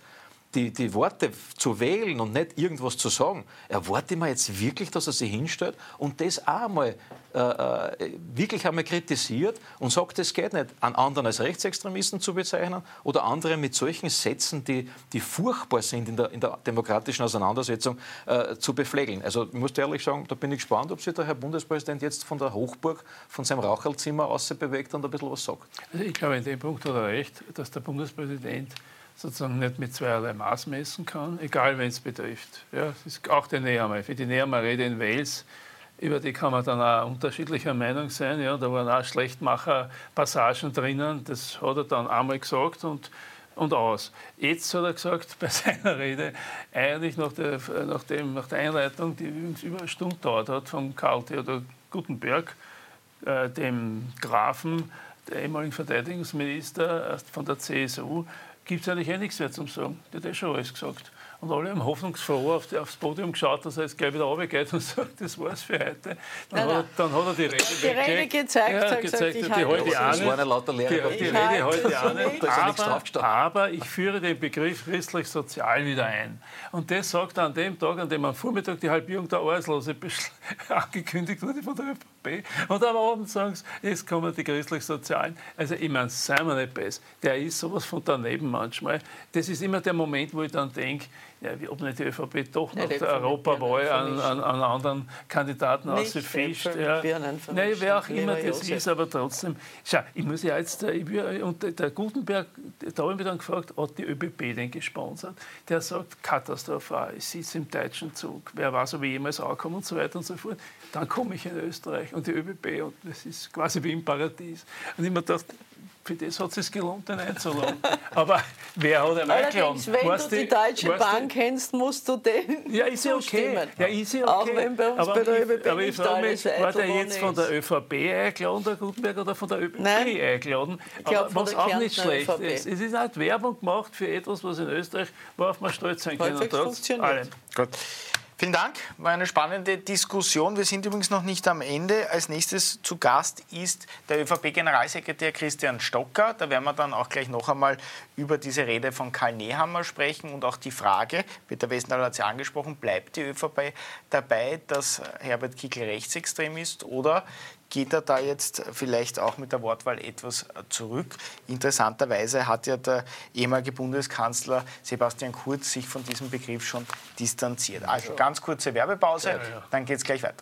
die, die Worte zu wählen und nicht irgendwas zu sagen, erwarte ich mir jetzt wirklich, dass er sich hinstellt und das auch mal äh, äh, wirklich einmal kritisiert und sagt, es geht nicht, an anderen als Rechtsextremisten zu bezeichnen oder andere mit solchen Sätzen, die, die furchtbar sind in der, in der demokratischen Auseinandersetzung, äh, zu beflegeln. Also ich muss ehrlich sagen, da bin ich gespannt, ob sich der Herr Bundespräsident jetzt von der Hochburg, von seinem Raucherlzimmer aus bewegt und ein bisschen was sagt.
Also ich glaube, in dem Punkt hat er recht, dass der Bundespräsident sozusagen nicht mit zweierlei Maß messen kann, egal wen es betrifft. Ja, das ist auch die Nehammer. Für die Nehammer-Rede in Wales, über die kann man dann auch unterschiedlicher Meinung sein. Ja, da waren auch Schlechtmacher-Passagen drinnen, das hat er dann einmal gesagt und, und aus. Jetzt hat er gesagt, bei seiner Rede, eigentlich nach der, nach dem, nach der Einleitung, die übrigens über eine Stunde dauert hat, von Karl Theodor Gutenberg, äh, dem Grafen, der ehemaligen Verteidigungsminister von der CSU, gibt es eigentlich eh nichts mehr zum Sagen. Der hat eh schon alles gesagt. Und alle haben hoffnungsfroh auf die, aufs Podium geschaut, dass er jetzt gleich wieder runtergeht und sagt, das war's für heute. Dann,
Nein,
hat, er, dann hat er die Rede
Die Rede gezeigt,
ja,
hat
gezeigt,
gesagt, ich
die
halte
heute
das
waren lauter
die,
Lehrer.
die
Ich
Rede heute
nichts
Aber, aber ich führe den Begriff christlich-sozial wieder ein. Und das sagt er an dem Tag, an dem am Vormittag die Halbierung der Arbeitslose angekündigt wurde von der ÖVP. Und am Abend sagen sie, jetzt kommen die christlich-sozialen. Also ich meine, seien wir nicht besser. Der ist sowas von daneben manchmal. Das ist immer der Moment, wo ich dann denke, ja, ob nicht die övp doch nach der Europawahl an, an, an anderen Kandidaten ausfischt.
Vermischen,
Nein, wer auch immer das
Josef.
ist, aber trotzdem. Schau, ich muss ja jetzt, äh, ich will, und der- der Gutenberg, da habe ich mich dann gefragt, hat die ÖBB den gesponsert? Der sagt, katastrophal, ich sitze im deutschen Zug, wer weiß, ob ich jemals ankomme und so weiter und so fort. Dann komme ich in Österreich und die ÖBB und das ist quasi wie im Paradies. Und ich mir gedacht, für das hat es sich gelohnt, den einzuladen. Aber wer hat ihn eingeladen?
Allerdings, wenn
Weißt
du die Deutsche
weißt du-
Bank kennst, musst du den
ja, ist ja okay.
zustimmen.
Ja, ist ja okay.
Auch wenn bei uns
aber
bei der
ich,
ÖBB
aber ich
nicht
frage mich, war der jetzt von der. ÖVP eingeladen, der Gutenberg, oder von der ÖBB
Nein.
eingeladen?
glaub,
aber was auch nicht schlecht
ÖVP.
ist. Es ist halt Werbung gemacht für etwas, was in Österreich, worauf man stolz sein kann.
Halbwegs
trotz
funktioniert.
allem.
Gut. Vielen Dank, war eine spannende Diskussion. Wir sind übrigens noch nicht am Ende. Als nächstes zu Gast ist der ÖVP-Generalsekretär Christian Stocker. Da werden wir dann auch gleich noch einmal über diese Rede von Karl Nehammer sprechen und auch die Frage, Peter Westendal hat sie angesprochen, bleibt die ÖVP dabei, dass Herbert Kickl rechtsextrem ist oder geht er da jetzt vielleicht auch mit der Wortwahl etwas zurück. Interessanterweise hat ja der ehemalige Bundeskanzler Sebastian Kurz sich von diesem Begriff schon distanziert. Also ganz kurze Werbepause, dann geht es gleich weiter.